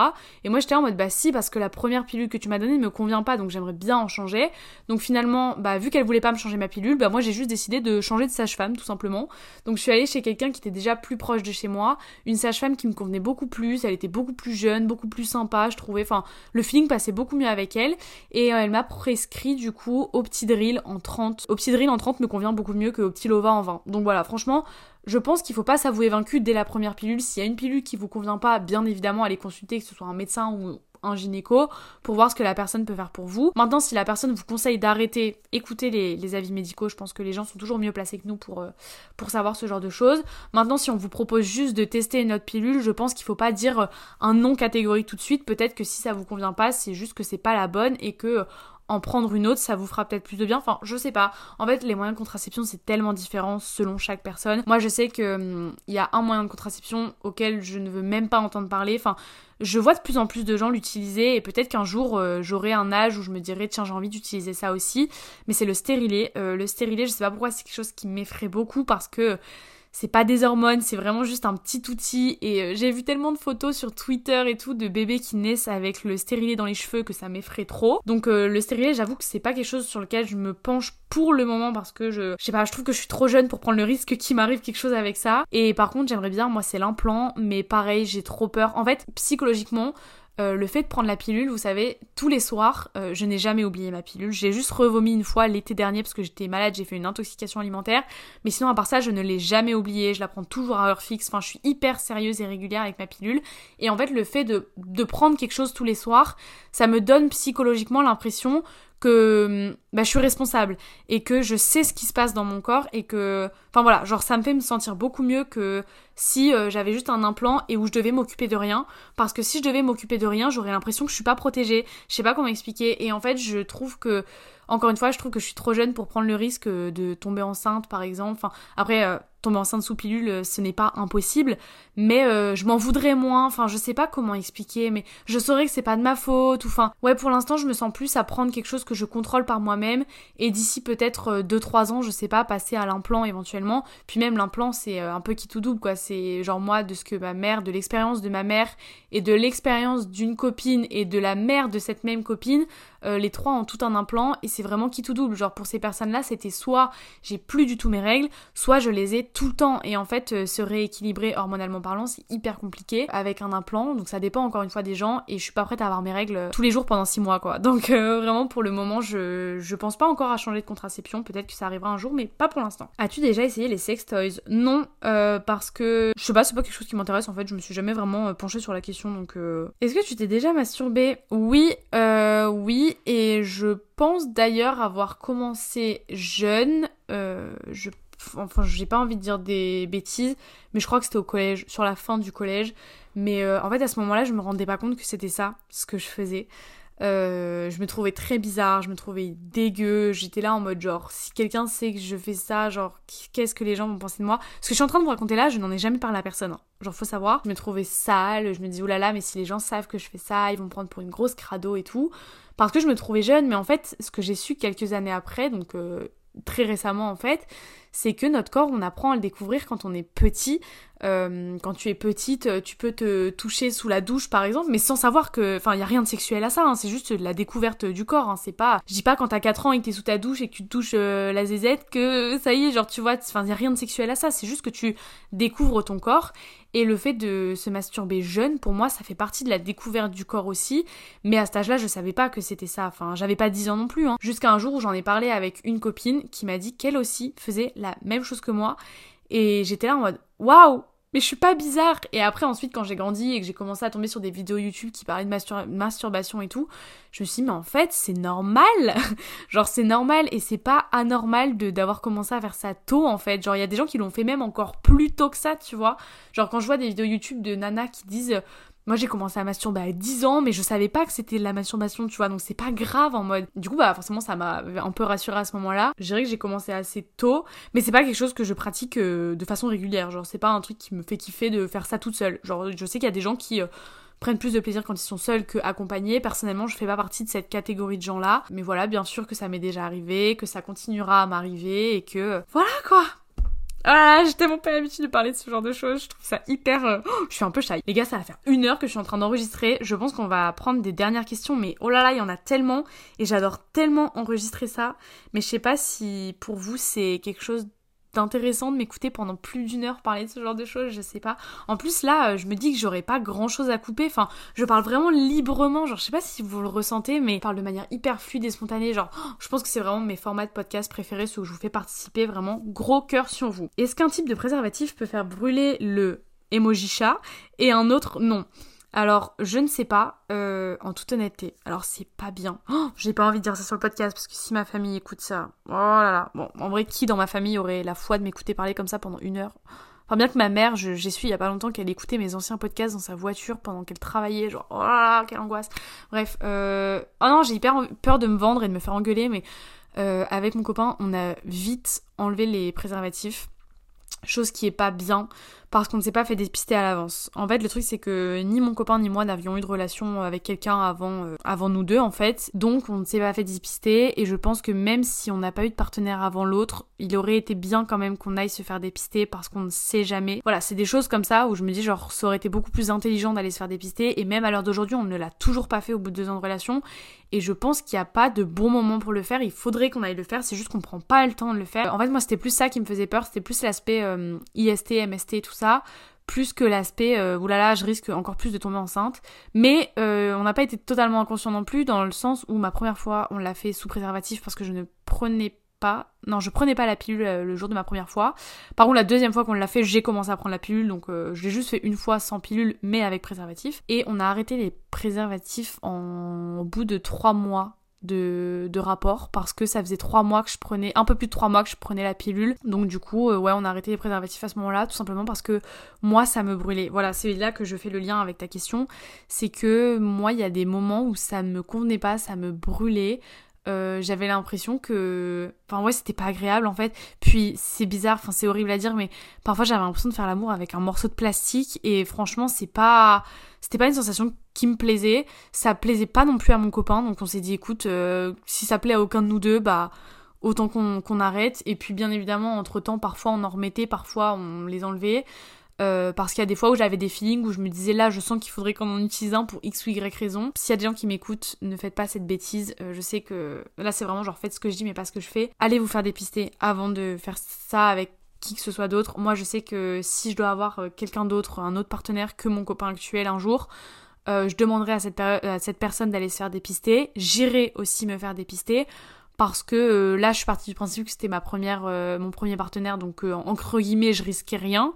Et moi j'étais en mode bah si parce que la première pilule que tu m'as donnée ne me convient pas, donc j'aimerais bien en changer. Donc finalement, bah vu qu'elle voulait pas me changer ma pilule, bah moi j'ai juste décidé de changer de sage-femme tout simplement. Donc je suis allée chez quelqu'un qui était déjà plus proche de chez moi, une sage-femme qui me convenait beaucoup plus, elle était beaucoup plus jeune, beaucoup plus sympa, je trouvais. Enfin, le feeling passait beaucoup mieux avec elle et euh, elle m'a prescrit du coup Optidril en 30. Optidril en 30 me convient beaucoup mieux que Optilova en 20. Donc voilà, franchement je pense qu'il faut pas s'avouer vaincu dès la première pilule. S'il y a une pilule qui vous convient pas, bien évidemment, allez consulter, que ce soit un médecin ou un gynéco pour voir ce que la personne peut faire pour vous. Maintenant, si la personne vous conseille d'arrêter, écoutez les, avis médicaux. Je pense que les gens sont toujours mieux placés que nous pour, euh, pour savoir ce genre de choses. Maintenant, si on vous propose juste de tester une autre pilule, je pense qu'il faut pas dire un non catégorique tout de suite. Peut-être que si ça vous convient pas, c'est juste que c'est pas la bonne et que en prendre une autre, ça vous fera peut-être plus de bien. Enfin, je sais pas. En fait, les moyens de contraception, c'est tellement différent selon chaque personne. Moi, je sais que hum, il y a un moyen de contraception auquel je ne veux même pas entendre parler. Enfin, je vois de plus en plus de gens l'utiliser et peut-être qu'un jour euh, j'aurai un âge où je me dirai tiens j'ai envie d'utiliser ça aussi mais c'est le stérilet euh, le stérilet je sais pas pourquoi c'est quelque chose qui m'effraie beaucoup parce que c'est pas des hormones, c'est vraiment juste un petit outil. Et euh, j'ai vu tellement de photos sur Twitter et tout de bébés qui naissent avec le stérilet dans les cheveux que ça m'effraie trop. Donc euh, le stérilet, j'avoue que c'est pas quelque chose sur lequel je me penche pour le moment parce que je, je sais pas, je trouve que je suis trop jeune pour prendre le risque qu'il m'arrive quelque chose avec ça. Et par contre, j'aimerais bien, moi, c'est l'implant, mais pareil, j'ai trop peur. En fait, psychologiquement, euh, le fait de prendre la pilule, vous savez, tous les soirs, euh, je n'ai jamais oublié ma pilule. J'ai juste revomi une fois l'été dernier parce que j'étais malade, j'ai fait une intoxication alimentaire. Mais sinon, à part ça, je ne l'ai jamais oublié. Je la prends toujours à heure fixe. Enfin, je suis hyper sérieuse et régulière avec ma pilule. Et en fait, le fait de, de prendre quelque chose tous les soirs, ça me donne psychologiquement l'impression que bah, je suis responsable et que je sais ce qui se passe dans mon corps et que enfin voilà genre ça me fait me sentir beaucoup mieux que si euh, j'avais juste un implant et où je devais m'occuper de rien. Parce que si je devais m'occuper de rien j'aurais l'impression que je suis pas protégée. Je sais pas comment expliquer. Et en fait je trouve que encore une fois, je trouve que je suis trop jeune pour prendre le risque euh, de tomber enceinte, par exemple. Enfin, après, euh, tomber enceinte sous pilule, euh, ce n'est pas impossible, mais je m'en voudrais moins. Enfin, je sais pas comment expliquer, mais je saurais que c'est pas de ma faute. Ou enfin, ouais, pour l'instant, je me sens plus à prendre quelque chose que je contrôle par moi-même. Et d'ici peut-être 2-3 ans, je sais pas, passer à l'implant éventuellement. Puis même l'implant, c'est un peu qui tout double, quoi. C'est genre moi, de ce que ma mère, de l'expérience de ma mère et de l'expérience d'une copine et de la mère de cette même copine. Euh, les trois ont tout un implant et c'est vraiment qui tout double. Genre pour ces personnes-là, c'était soit j'ai plus du tout mes règles, soit je les ai tout le temps. Et en fait, euh, se rééquilibrer hormonalement parlant, c'est hyper compliqué avec un implant. Donc ça dépend encore une fois des gens et je suis pas prête à avoir mes règles tous les jours pendant six mois quoi. Donc euh, vraiment pour le moment, je, je pense pas encore à changer de contraception. Peut-être que ça arrivera un jour, mais pas pour l'instant. As-tu déjà essayé les sex toys? Non, parce que je sais pas, c'est pas quelque chose qui m'intéresse en fait. Je me suis jamais vraiment penchée sur la question donc. Est-ce que tu t'es déjà masturbé Oui, oui et je pense d'ailleurs avoir commencé jeune. Euh, je, enfin, j'ai pas envie de dire des bêtises, mais je crois que c'était au collège, sur la fin du collège. Mais euh, en fait, à ce moment-là, je me rendais pas compte que c'était ça, ce que je faisais. Euh, je me trouvais très bizarre, je me trouvais dégueu, j'étais là en mode genre si quelqu'un sait que je fais ça, genre qu'est-ce que les gens vont penser de moi? Ce que je suis en train de vous raconter là, je n'en ai jamais parlé à personne. Hein. Genre faut savoir, je me trouvais sale, je me dis oulala mais si les gens savent que je fais ça, ils vont me prendre pour une grosse crado et tout. Parce que je me trouvais jeune, mais en fait ce que j'ai su quelques années après, donc euh, très récemment en fait, c'est que notre corps, on apprend à le découvrir quand on est petit. Euh, quand tu es petite, euh, tu peux te toucher sous la douche par exemple, mais sans savoir que, enfin, il y a rien de sexuel à ça, hein, c'est juste la découverte du corps. Hein, c'est pas, dis pas quand t'as 4 ans et que t'es sous ta douche et que tu touches euh, la zézette que ça y est, genre tu vois, il y a rien de sexuel à ça, c'est juste que tu découvres ton corps et le fait de se masturber jeune, pour moi, ça fait partie de la découverte du corps aussi. Mais à cet âge-là, je savais pas que c'était ça. Enfin, j'avais pas 10 ans non plus. Hein. Jusqu'à un jour où j'en ai parlé avec une copine qui m'a dit qu'elle aussi faisait la même chose que moi. Et j'étais là en mode waouh, mais je suis pas bizarre. Et après, ensuite, quand j'ai grandi et que j'ai commencé à tomber sur des vidéos YouTube qui parlaient de masturbation et tout, je me suis dit, mais en fait, c'est normal. genre, c'est normal et c'est pas anormal d'avoir commencé à faire ça tôt, en fait. Genre, il y a des gens qui l'ont fait même encore plus tôt que ça, tu vois. Genre, quand je vois des vidéos YouTube de nanas qui disent, moi j'ai commencé à masturber à 10 ans, mais je savais pas que c'était la masturbation, tu vois, donc c'est pas grave en mode. Du coup, bah forcément ça m'a un peu rassurée à ce moment-là. Je dirais que j'ai commencé assez tôt, mais c'est pas quelque chose que je pratique euh, de façon régulière. Genre, c'est pas un truc qui me fait kiffer de faire ça toute seule. Genre, je sais qu'il y a des gens qui. Euh, prennent plus de plaisir quand ils sont seuls que accompagnés. Personnellement, je fais pas partie de cette catégorie de gens-là. Mais voilà, bien sûr que ça m'est déjà arrivé, que ça continuera à m'arriver et que voilà quoi. Ah, j'ai tellement pas l'habitude de parler de ce genre de choses. Je trouve ça hyper. Euh, oh, je suis un peu shy. Les gars, ça va faire une heure que je suis en train d'enregistrer. Je pense qu'on va prendre des dernières questions, mais oh là là, il y en a tellement et j'adore tellement enregistrer ça. Mais je sais pas si pour vous c'est quelque chose intéressant de m'écouter pendant plus d'une heure parler de ce genre de choses, je sais pas. En plus là, euh, je me dis que j'aurais pas grand chose à couper, enfin, je parle vraiment librement, genre je sais pas si vous le ressentez, mais je parle de manière hyper fluide et spontanée, genre je pense que c'est vraiment mes formats de podcast préférés, ceux où je vous fais participer vraiment gros cœur sur vous. Est-ce qu'un type de préservatif peut faire brûler le emoji chat et un autre non alors, je ne sais pas, euh, en toute honnêteté. Alors, c'est pas bien. Oh, j'ai pas envie de dire ça sur le podcast parce que si ma famille écoute ça, oh là là. Bon, en vrai, qui dans ma famille aurait la foi de m'écouter parler comme ça pendant une heure? Enfin, bien que ma mère, j'ai su il y a pas longtemps qu'elle écoutait mes anciens podcasts dans sa voiture pendant qu'elle travaillait, genre, oh là là, quelle angoisse. Bref, euh... oh non, j'ai hyper peur de me vendre et de me faire engueuler, mais euh, avec mon copain, on a vite enlevé les préservatifs chose qui est pas bien parce qu'on ne s'est pas fait dépister à l'avance. En fait, le truc c'est que ni mon copain ni moi n'avions eu de relation avec quelqu'un avant, euh, avant nous deux en fait, donc on ne s'est pas fait dépister. Et je pense que même si on n'a pas eu de partenaire avant l'autre, il aurait été bien quand même qu'on aille se faire dépister parce qu'on ne sait jamais. Voilà, c'est des choses comme ça où je me dis genre ça aurait été beaucoup plus intelligent d'aller se faire dépister. Et même à l'heure d'aujourd'hui on ne l'a toujours pas fait au bout de deux ans de relation. Et je pense qu'il n'y a pas de bon moment pour le faire, il faudrait qu'on aille le faire, c'est juste qu'on prend pas le temps de le faire. En fait moi c'était plus ça qui me faisait peur, c'était plus l'aspect euh, IST, MST, tout ça plus que l'aspect euh, oulala je risque encore plus de tomber enceinte. Mais euh, on n'a pas été totalement inconscient non plus dans le sens où ma première fois on l'a fait sous préservatif parce que je ne prenais pas non je prenais pas la pilule euh, le jour de ma première fois. Par contre la deuxième fois qu'on l'a fait j'ai commencé à prendre la pilule donc je l'ai juste fait une fois sans pilule mais avec préservatif. Et on a arrêté les préservatifs en bout de trois mois de, rapport parce que ça faisait trois mois que je prenais, un peu plus de trois mois que je prenais la pilule. Donc du coup, euh, ouais, on a arrêté les préservatifs à ce moment-là, tout simplement parce que moi, ça me brûlait. Voilà, c'est là que je fais le lien avec ta question. C'est que moi, il y a des moments où ça me convenait pas, ça me brûlait. Euh, j'avais l'impression que enfin ouais c'était pas agréable en fait. Puis c'est bizarre enfin c'est horrible à dire mais parfois j'avais l'impression de faire l'amour avec un morceau de plastique et franchement c'est pas c'était pas une sensation qui me plaisait. Ça plaisait pas non plus à mon copain donc on s'est dit écoute euh, si ça plaît à aucun de nous deux bah autant qu'on arrête. Et puis bien évidemment entre temps parfois on en remettait parfois on les enlevait euh, parce qu'il y a des fois où j'avais des feelings où je me disais là je sens qu'il faudrait qu'on en utilise un pour x ou y raison. S'il y a des gens qui m'écoutent, ne faites pas cette bêtise. Euh, je sais que là c'est vraiment genre faites ce que je dis mais pas ce que je fais. Allez vous faire dépister avant de faire ça avec qui que ce soit d'autre. Moi je sais que si je dois avoir euh, quelqu'un d'autre, un autre partenaire que mon copain actuel un jour, je demanderai à cette, personne d'aller se faire dépister. J'irai aussi me faire dépister parce que là je suis partie du principe que c'était ma première mon premier partenaire donc entre guillemets je risquais rien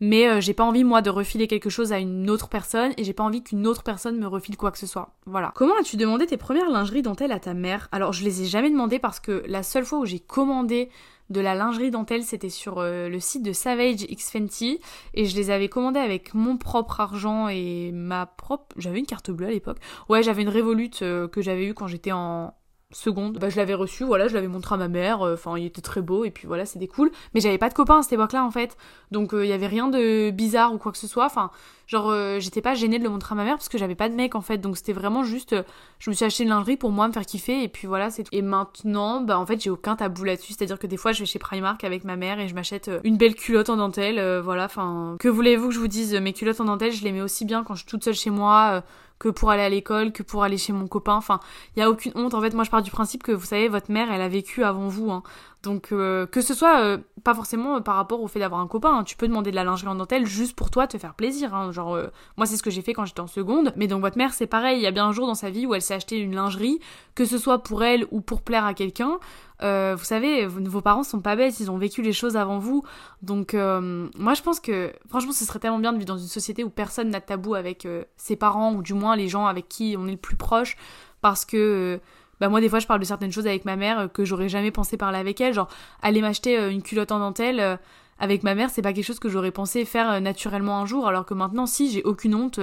mais euh, j'ai pas envie moi de refiler quelque chose à une autre personne et j'ai pas envie qu'une autre personne me refile quoi que ce soit. Voilà. Comment as-tu demandé tes premières lingeries dentelles à ta mère? Alors je les ai jamais demandées parce que la seule fois où j'ai commandé de la lingerie dentelle, c'était sur euh, le site de Savage X Fenty et je les avais commandées avec mon propre argent et ma propre j'avais une carte bleue à l'époque. Ouais, j'avais une Revolut euh, que j'avais eue quand j'étais en seconde, bah, je l'avais reçu, voilà, je l'avais montré à ma mère, euh, enfin il était très beau et puis voilà, c'était cool. Mais j'avais pas de copain à cette époque-là en fait, donc il y avait rien de bizarre ou quoi que ce soit. Enfin, genre j'étais pas gênée de le montrer à ma mère parce que j'avais pas de mec en fait, donc c'était vraiment juste, je me suis acheté une lingerie pour moi me faire kiffer et puis voilà c'est tout. Et maintenant, bah en fait j'ai aucun tabou là-dessus, c'est-à-dire que des fois je vais chez Primark avec ma mère et je m'achète une belle culotte en dentelle, voilà, enfin que voulez-vous que je vous dise, mes culottes en dentelle je les mets aussi bien quand je suis toute seule chez moi que pour aller à l'école, que pour aller chez mon copain. Enfin, il y a aucune honte. En fait, moi, je pars du principe que vous savez, votre mère, elle a vécu avant vous. Hein. Donc, euh, que ce soit euh, pas forcément par rapport au fait d'avoir un copain. Hein. Tu peux demander de la lingerie en dentelle juste pour toi, te faire plaisir. Hein. Genre, euh, moi, c'est ce que j'ai fait quand j'étais en seconde. Mais donc, votre mère, c'est pareil. Il y a bien un jour dans sa vie où elle s'est acheté une lingerie, que ce soit pour elle ou pour plaire à quelqu'un. vous savez, vos parents sont pas bêtes, ils ont vécu les choses avant vous. Donc, moi, je pense que, franchement, ce serait tellement bien de vivre dans une société où personne n'a de tabou avec ses parents, ou du moins les gens avec qui on est le plus proche. Parce que bah moi des fois je parle de certaines choses avec ma mère euh, que j'aurais jamais pensé parler avec elle, genre aller m'acheter euh, une culotte en dentelle euh, avec ma mère, c'est pas quelque chose que j'aurais pensé faire naturellement un jour, alors que maintenant, si, j'ai aucune honte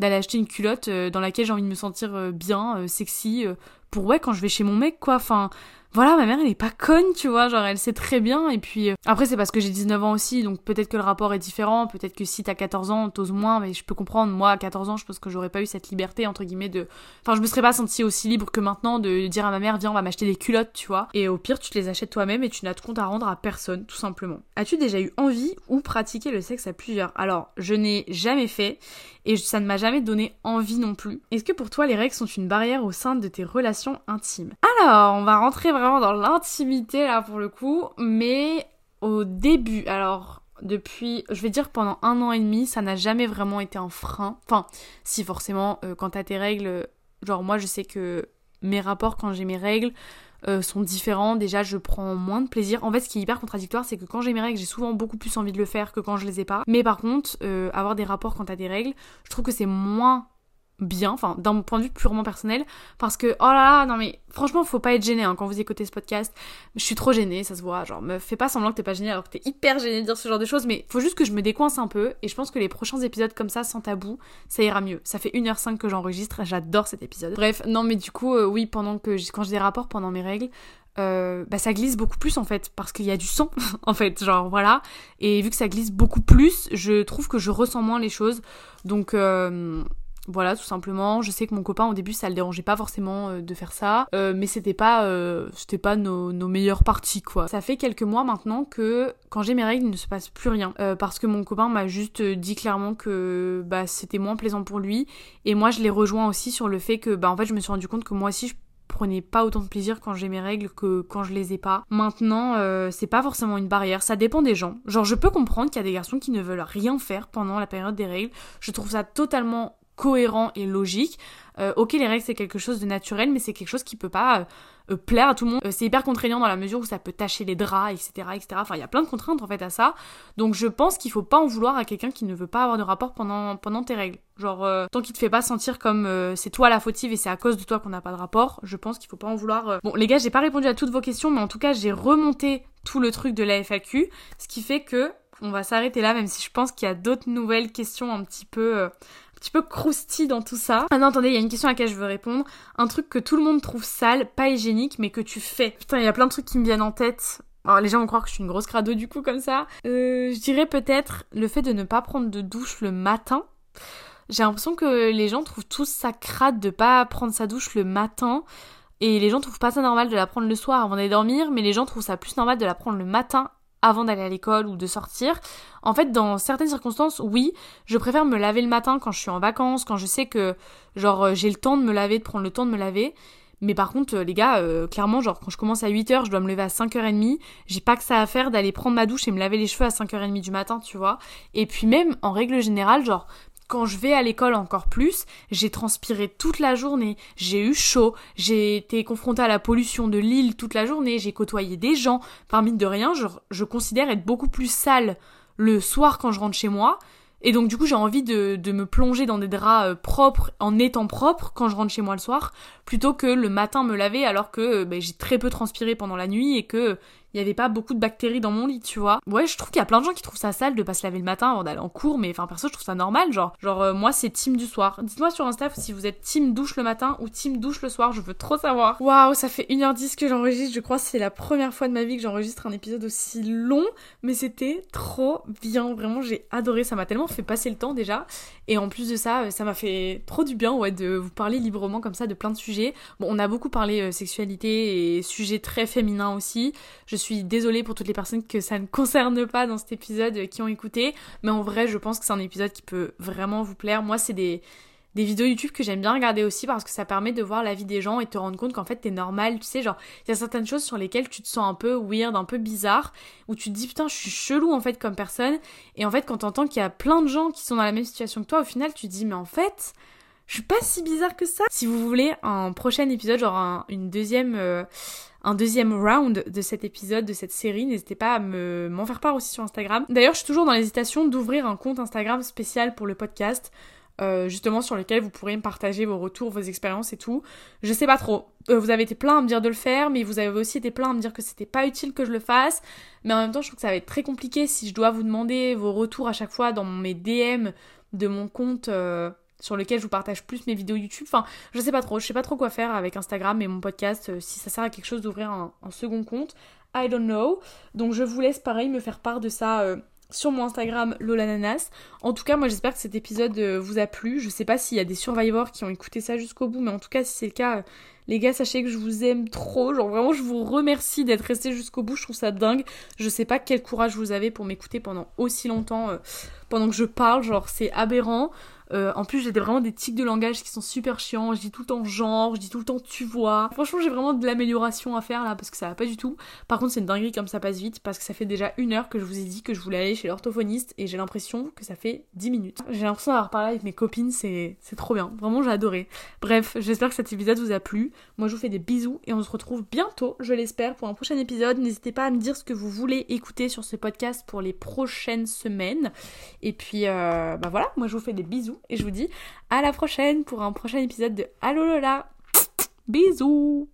d'aller acheter une culotte dans laquelle j'ai envie de me sentir bien, sexy, pour ouais, quand je vais chez mon mec, quoi. Enfin, voilà, ma mère, elle est pas conne, tu vois, genre, elle sait très bien. Et puis, euh, après, c'est parce que j'ai 19 ans aussi, donc peut-être que le rapport est différent, peut-être que si t'as 14 ans, t'oses moins, mais je peux comprendre. Moi, à 14 ans, je pense que j'aurais pas eu cette liberté, entre guillemets, de. Enfin, je me serais pas sentie aussi libre que maintenant de dire à ma mère, viens, on va m'acheter des culottes, tu vois. Et au pire, tu te les achètes toi-même et tu n'as de compte à rendre à personne, tout simplement. As-tu déjà eu envie ou pratiqué le sexe à plusieurs? Alors, je n'ai jamais fait et ça ne m'a jamais donné envie non plus. Est-ce que pour toi, les règles sont une barrière au sein de tes relations intimes? Alors, on va rentrer vraiment dans l'intimité là pour le coup, mais au début, alors depuis, je vais dire pendant un an et demi, ça n'a jamais vraiment été un frein. Enfin, si forcément, euh, quand t'as tes règles, genre moi je sais que mes rapports quand j'ai mes règles euh, sont différents. Déjà, je prends moins de plaisir. En fait, ce qui est hyper contradictoire, c'est que quand j'ai mes règles, j'ai souvent beaucoup plus envie de le faire que quand je les ai pas. Mais par contre, euh, avoir des rapports quand t'as des règles, je trouve que c'est moins bien, enfin d'un point de vue purement personnel, parce que oh là là, non mais franchement faut pas être gêné hein, quand vous écoutez ce podcast. Je suis trop gênée, ça se voit, genre me fais pas semblant que t'es pas gêné alors que t'es hyper gêné de dire ce genre de choses, mais faut juste que je me décoince un peu et je pense que les prochains épisodes comme ça sans tabou, ça ira mieux. Ça fait 1h05 que j'enregistre, j'adore cet épisode. Bref, non mais du coup euh, oui pendant que quand j'ai des rapports pendant mes règles, euh, bah ça glisse beaucoup plus en fait parce qu'il y a du sang en fait genre voilà et vu que ça glisse beaucoup plus je trouve que je ressens moins les choses donc euh, voilà, tout simplement. Je sais que mon copain au début ça le dérangeait pas forcément euh, de faire ça, euh, mais c'était pas, euh, c'était pas nos, nos, meilleures parties quoi. Ça fait quelques mois maintenant que quand j'ai mes règles il ne se passe plus rien parce que mon copain m'a juste dit clairement que bah c'était moins plaisant pour lui et moi je l'ai rejoint aussi sur le fait que bah en fait je me suis rendu compte que moi aussi je prenais pas autant de plaisir quand j'ai mes règles que quand je les ai pas. Maintenant, c'est pas forcément une barrière, ça dépend des gens. Genre, je peux comprendre qu'il y a des garçons qui ne veulent rien faire pendant la période des règles. Je trouve ça totalement cohérent et logique. Euh, ok, les règles c'est quelque chose de naturel, mais c'est quelque chose qui peut pas euh, euh, plaire à tout le monde. c'est hyper contraignant dans la mesure où ça peut tacher les draps, etc., etc. Enfin, il y a plein de contraintes en fait à ça. Donc je pense qu'il faut pas en vouloir à quelqu'un qui ne veut pas avoir de rapport pendant pendant tes règles. Genre tant qu'il te fait pas sentir comme c'est toi la fautive et c'est à cause de toi qu'on n'a pas de rapport, je pense qu'il faut pas en vouloir. Bon, les gars, j'ai pas répondu à toutes vos questions, mais en tout cas j'ai remonté tout le truc de la FAQ, ce qui fait que on va s'arrêter là, même si je pense qu'il y a d'autres nouvelles questions un petit peu petit peu croustille dans tout ça. Ah non, attendez, il y a une question à laquelle je veux répondre. Un truc que tout le monde trouve sale, pas hygiénique, mais que tu fais. Putain, il y a plein de trucs qui me viennent en tête. Alors, les gens vont croire que je suis une grosse crado du coup comme ça. Euh, je dirais peut-être le fait de ne pas prendre de douche le matin. J'ai l'impression que les gens trouvent tous ça crade de pas prendre sa douche le matin. Et les gens trouvent pas ça normal de la prendre le soir avant d'aller dormir, mais les gens trouvent ça plus normal de la prendre le matin avant d'aller à l'école ou de sortir. En fait, dans certaines circonstances, oui, je préfère me laver le matin quand je suis en vacances, quand je sais que, genre, euh, j'ai le temps de me laver, de prendre le temps de me laver. Mais par contre, euh, les gars, euh, clairement, genre, quand je commence à 8h, je dois me lever à 5h30. J'ai pas que ça à faire d'aller prendre ma douche et me laver les cheveux à 5h30 du matin, tu vois. Et puis même, en règle générale, genre, quand je vais à l'école encore plus, j'ai transpiré toute la journée, j'ai eu chaud, j'ai été confrontée à la pollution de l'île toute la journée, j'ai côtoyé des gens. Parmi de rien, je, considère être beaucoup plus sale le soir quand je rentre chez moi. Et donc du coup j'ai envie de, de, me plonger dans des draps euh, propres en étant propre quand je rentre chez moi le soir, plutôt que le matin me laver alors que euh, ben, j'ai très peu transpiré pendant la nuit et que il y avait pas beaucoup de bactéries dans mon lit, tu vois. Ouais, je trouve qu'il y a plein de gens qui trouvent ça sale de pas se laver le matin avant d'aller en cours, mais enfin perso, je trouve ça normal, genre. Genre, euh, moi, c'est team du soir. Dites-moi sur Insta si vous êtes team douche le matin ou team douche le soir, je veux trop savoir. Waouh, ça fait 1h10 que j'enregistre, je crois que c'est la première fois de ma vie que j'enregistre un épisode aussi long, mais c'était trop bien, vraiment, j'ai adoré, ça m'a tellement fait passer le temps déjà. Et en plus de ça, euh, ça m'a fait trop du bien, ouais, de vous parler librement comme ça de plein de sujets. Bon, on a beaucoup parlé euh, sexualité et sujets très féminins aussi. Je suis désolée pour toutes les personnes que ça ne concerne pas dans cet épisode euh, qui ont écouté, mais en vrai, je pense que c'est un épisode qui peut vraiment vous plaire. Moi, c'est des des vidéos YouTube que j'aime bien regarder aussi parce que ça permet de voir la vie des gens et te rendre compte qu'en fait t'es normal, tu sais, genre il y a certaines choses sur lesquelles tu te sens un peu weird, un peu bizarre, où tu te dis putain je suis chelou en fait comme personne, et en fait quand t'entends qu'il y a plein de gens qui sont dans la même situation que toi, au final tu te dis mais en fait je suis pas si bizarre que ça. Si vous voulez un prochain épisode, genre un, une deuxième, euh, un deuxième round de cet épisode, de cette série, n'hésitez pas à me, m'en faire part aussi sur Instagram. D'ailleurs, je suis toujours dans l'hésitation d'ouvrir un compte Instagram spécial pour le podcast. Euh, justement sur lequel vous pourrez me partager vos retours, vos expériences et tout. Je sais pas trop. Euh, vous avez été plein à me dire de le faire, mais vous avez aussi été plein à me dire que c'était pas utile que je le fasse. Mais en même temps, je trouve que ça va être très compliqué si je dois vous demander vos retours à chaque fois dans mes DM de mon compte. Euh, sur lequel je vous partage plus mes vidéos YouTube. Enfin, je sais pas trop, je sais pas trop quoi faire avec Instagram et mon podcast, si ça sert à quelque chose d'ouvrir un, second compte. I don't know. Donc je vous laisse pareil me faire part de ça sur mon Instagram Lolananas. En tout cas, moi j'espère que cet épisode euh, vous a plu. Je sais pas s'il y a des survivors qui ont écouté ça jusqu'au bout, mais en tout cas, si c'est le cas, euh, les gars, sachez que je vous aime trop. Genre vraiment, je vous remercie d'être restés jusqu'au bout. Je trouve ça dingue. Je sais pas quel courage vous avez pour m'écouter pendant aussi longtemps, euh, pendant que je parle. Genre, c'est aberrant. Euh, en plus, j'ai vraiment des tics de langage qui sont super chiants. Je dis tout le temps genre, je dis tout le temps tu vois. Franchement, j'ai vraiment de l'amélioration à faire là parce que ça va pas du tout. Par contre, c'est une dinguerie comme ça passe vite parce que ça fait déjà une heure que je vous ai dit que je voulais aller chez l'orthophoniste et j'ai l'impression que ça fait 10 minutes. J'ai l'impression d'avoir parlé avec mes copines, c'est trop bien. Vraiment, j'ai adoré. Bref, j'espère que cet épisode vous a plu. Moi, je vous fais des bisous et on se retrouve bientôt, je l'espère, pour un prochain épisode. N'hésitez pas à me dire ce que vous voulez écouter sur ce podcast pour les prochaines semaines. Et puis, euh, bah voilà, moi je vous fais des bisous et je vous dis à la prochaine pour un prochain épisode de Allo Lola. Bisous